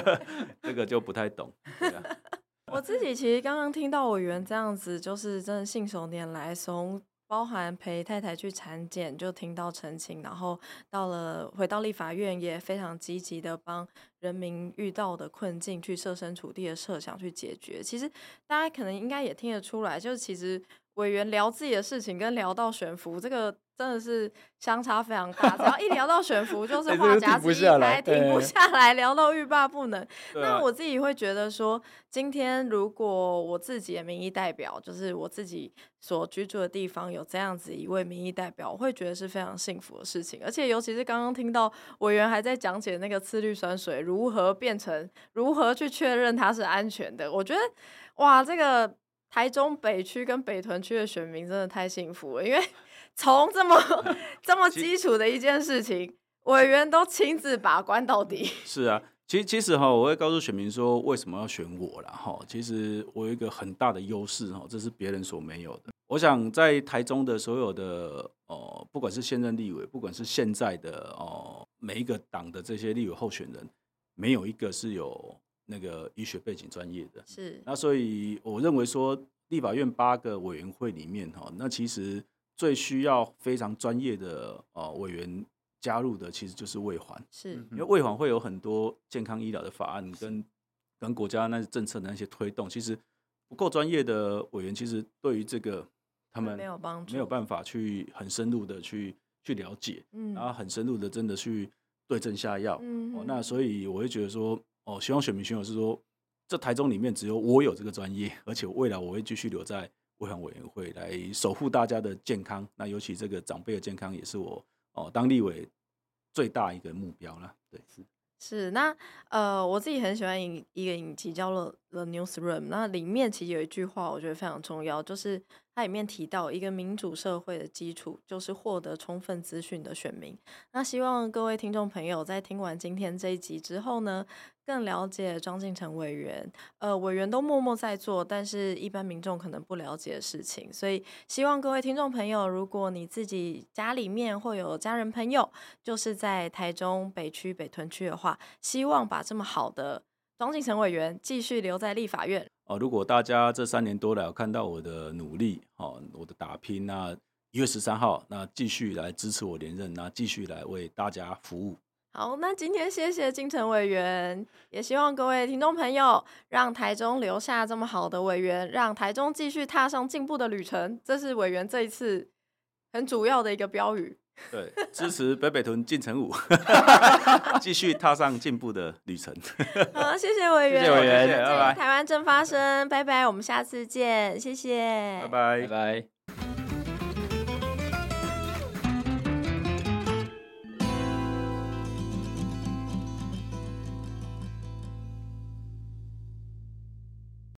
S1: 这个就不太懂。啊、
S2: 我自己其实刚刚听到委员这样子，就是真的信手拈来，从。包含陪太太去产检，就听到陈情，然后到了回到立法院，也非常积极的帮人民遇到的困境去设身处地的设想去解决。其实大家可能应该也听得出来，就是其实委员聊自己的事情跟聊到悬浮这个。真的是相差非常大，只要一聊到悬浮，就是话匣子一开，停不下来，聊到欲罢不能。那我自己会觉得说，今天如果我自己的民意代表，就是我自己所居住的地方有这样子一位民意代表，我会觉得是非常幸福的事情。而且尤其是刚刚听到委员还在讲解那个次氯酸水如何变成，如何去确认它是安全的，我觉得哇，这个台中北区跟北屯区的选民真的太幸福了，因为。从这么 这么基础的一件事情，委员都亲自把关到底。
S1: 是啊，其实其实哈，我会告诉选民说，为什么要选我了哈。其实我有一个很大的优势哈，这是别人所没有的。我想在台中的所有的哦，不管是现任立委，不管是现在的哦，每一个党的这些立委候选人，没有一个是有那个医学背景专业的。
S2: 是。那
S1: 所以我认为说，立法院八个委员会里面哈，那其实。最需要非常专业的呃委员加入的，其实就是卫环，
S2: 是。
S1: 因为卫环会有很多健康医疗的法案跟跟国家那些政策的那些推动，其实不够专业的委员，其实对于这个他们没有帮助，没有办法去很深入的去去了解，嗯，然后很深入的真的去对症下药，嗯，哦，那所以我会觉得说，哦，希望选民选友是说，这台中里面只有我有这个专业，而且未来我会继续留在。卫环委员会来守护大家的健康，那尤其这个长辈的健康也是我哦当立委最大一个目标了。对，是
S2: 是那呃，我自己很喜欢影一个影集叫做《The Newsroom》，那里面其实有一句话我觉得非常重要，就是它里面提到一个民主社会的基础就是获得充分资讯的选民。那希望各位听众朋友在听完今天这一集之后呢，更了解庄敬诚委员，呃，委员都默默在做，但是一般民众可能不了解的事情，所以希望各位听众朋友，如果你自己家里面或有家人朋友，就是在台中北区北屯区的话，希望把这么好的庄敬诚委员继续留在立法院。
S1: 哦，如果大家这三年多来看到我的努力，哦，我的打拼，那一月十三号，那继续来支持我连任，那继续来为大家服务。
S2: 好，那今天谢谢金城委员，也希望各位听众朋友让台中留下这么好的委员，让台中继续踏上进步的旅程，这是委员这一次很主要的一个标语。
S1: 对，支持北北屯进城五，继续踏上进步的旅程。
S2: 好，谢谢委员，
S3: 谢谢委员，
S2: 拜拜。台湾正发生，拜拜，我们下次见，谢谢，
S1: 拜拜，
S3: 拜拜。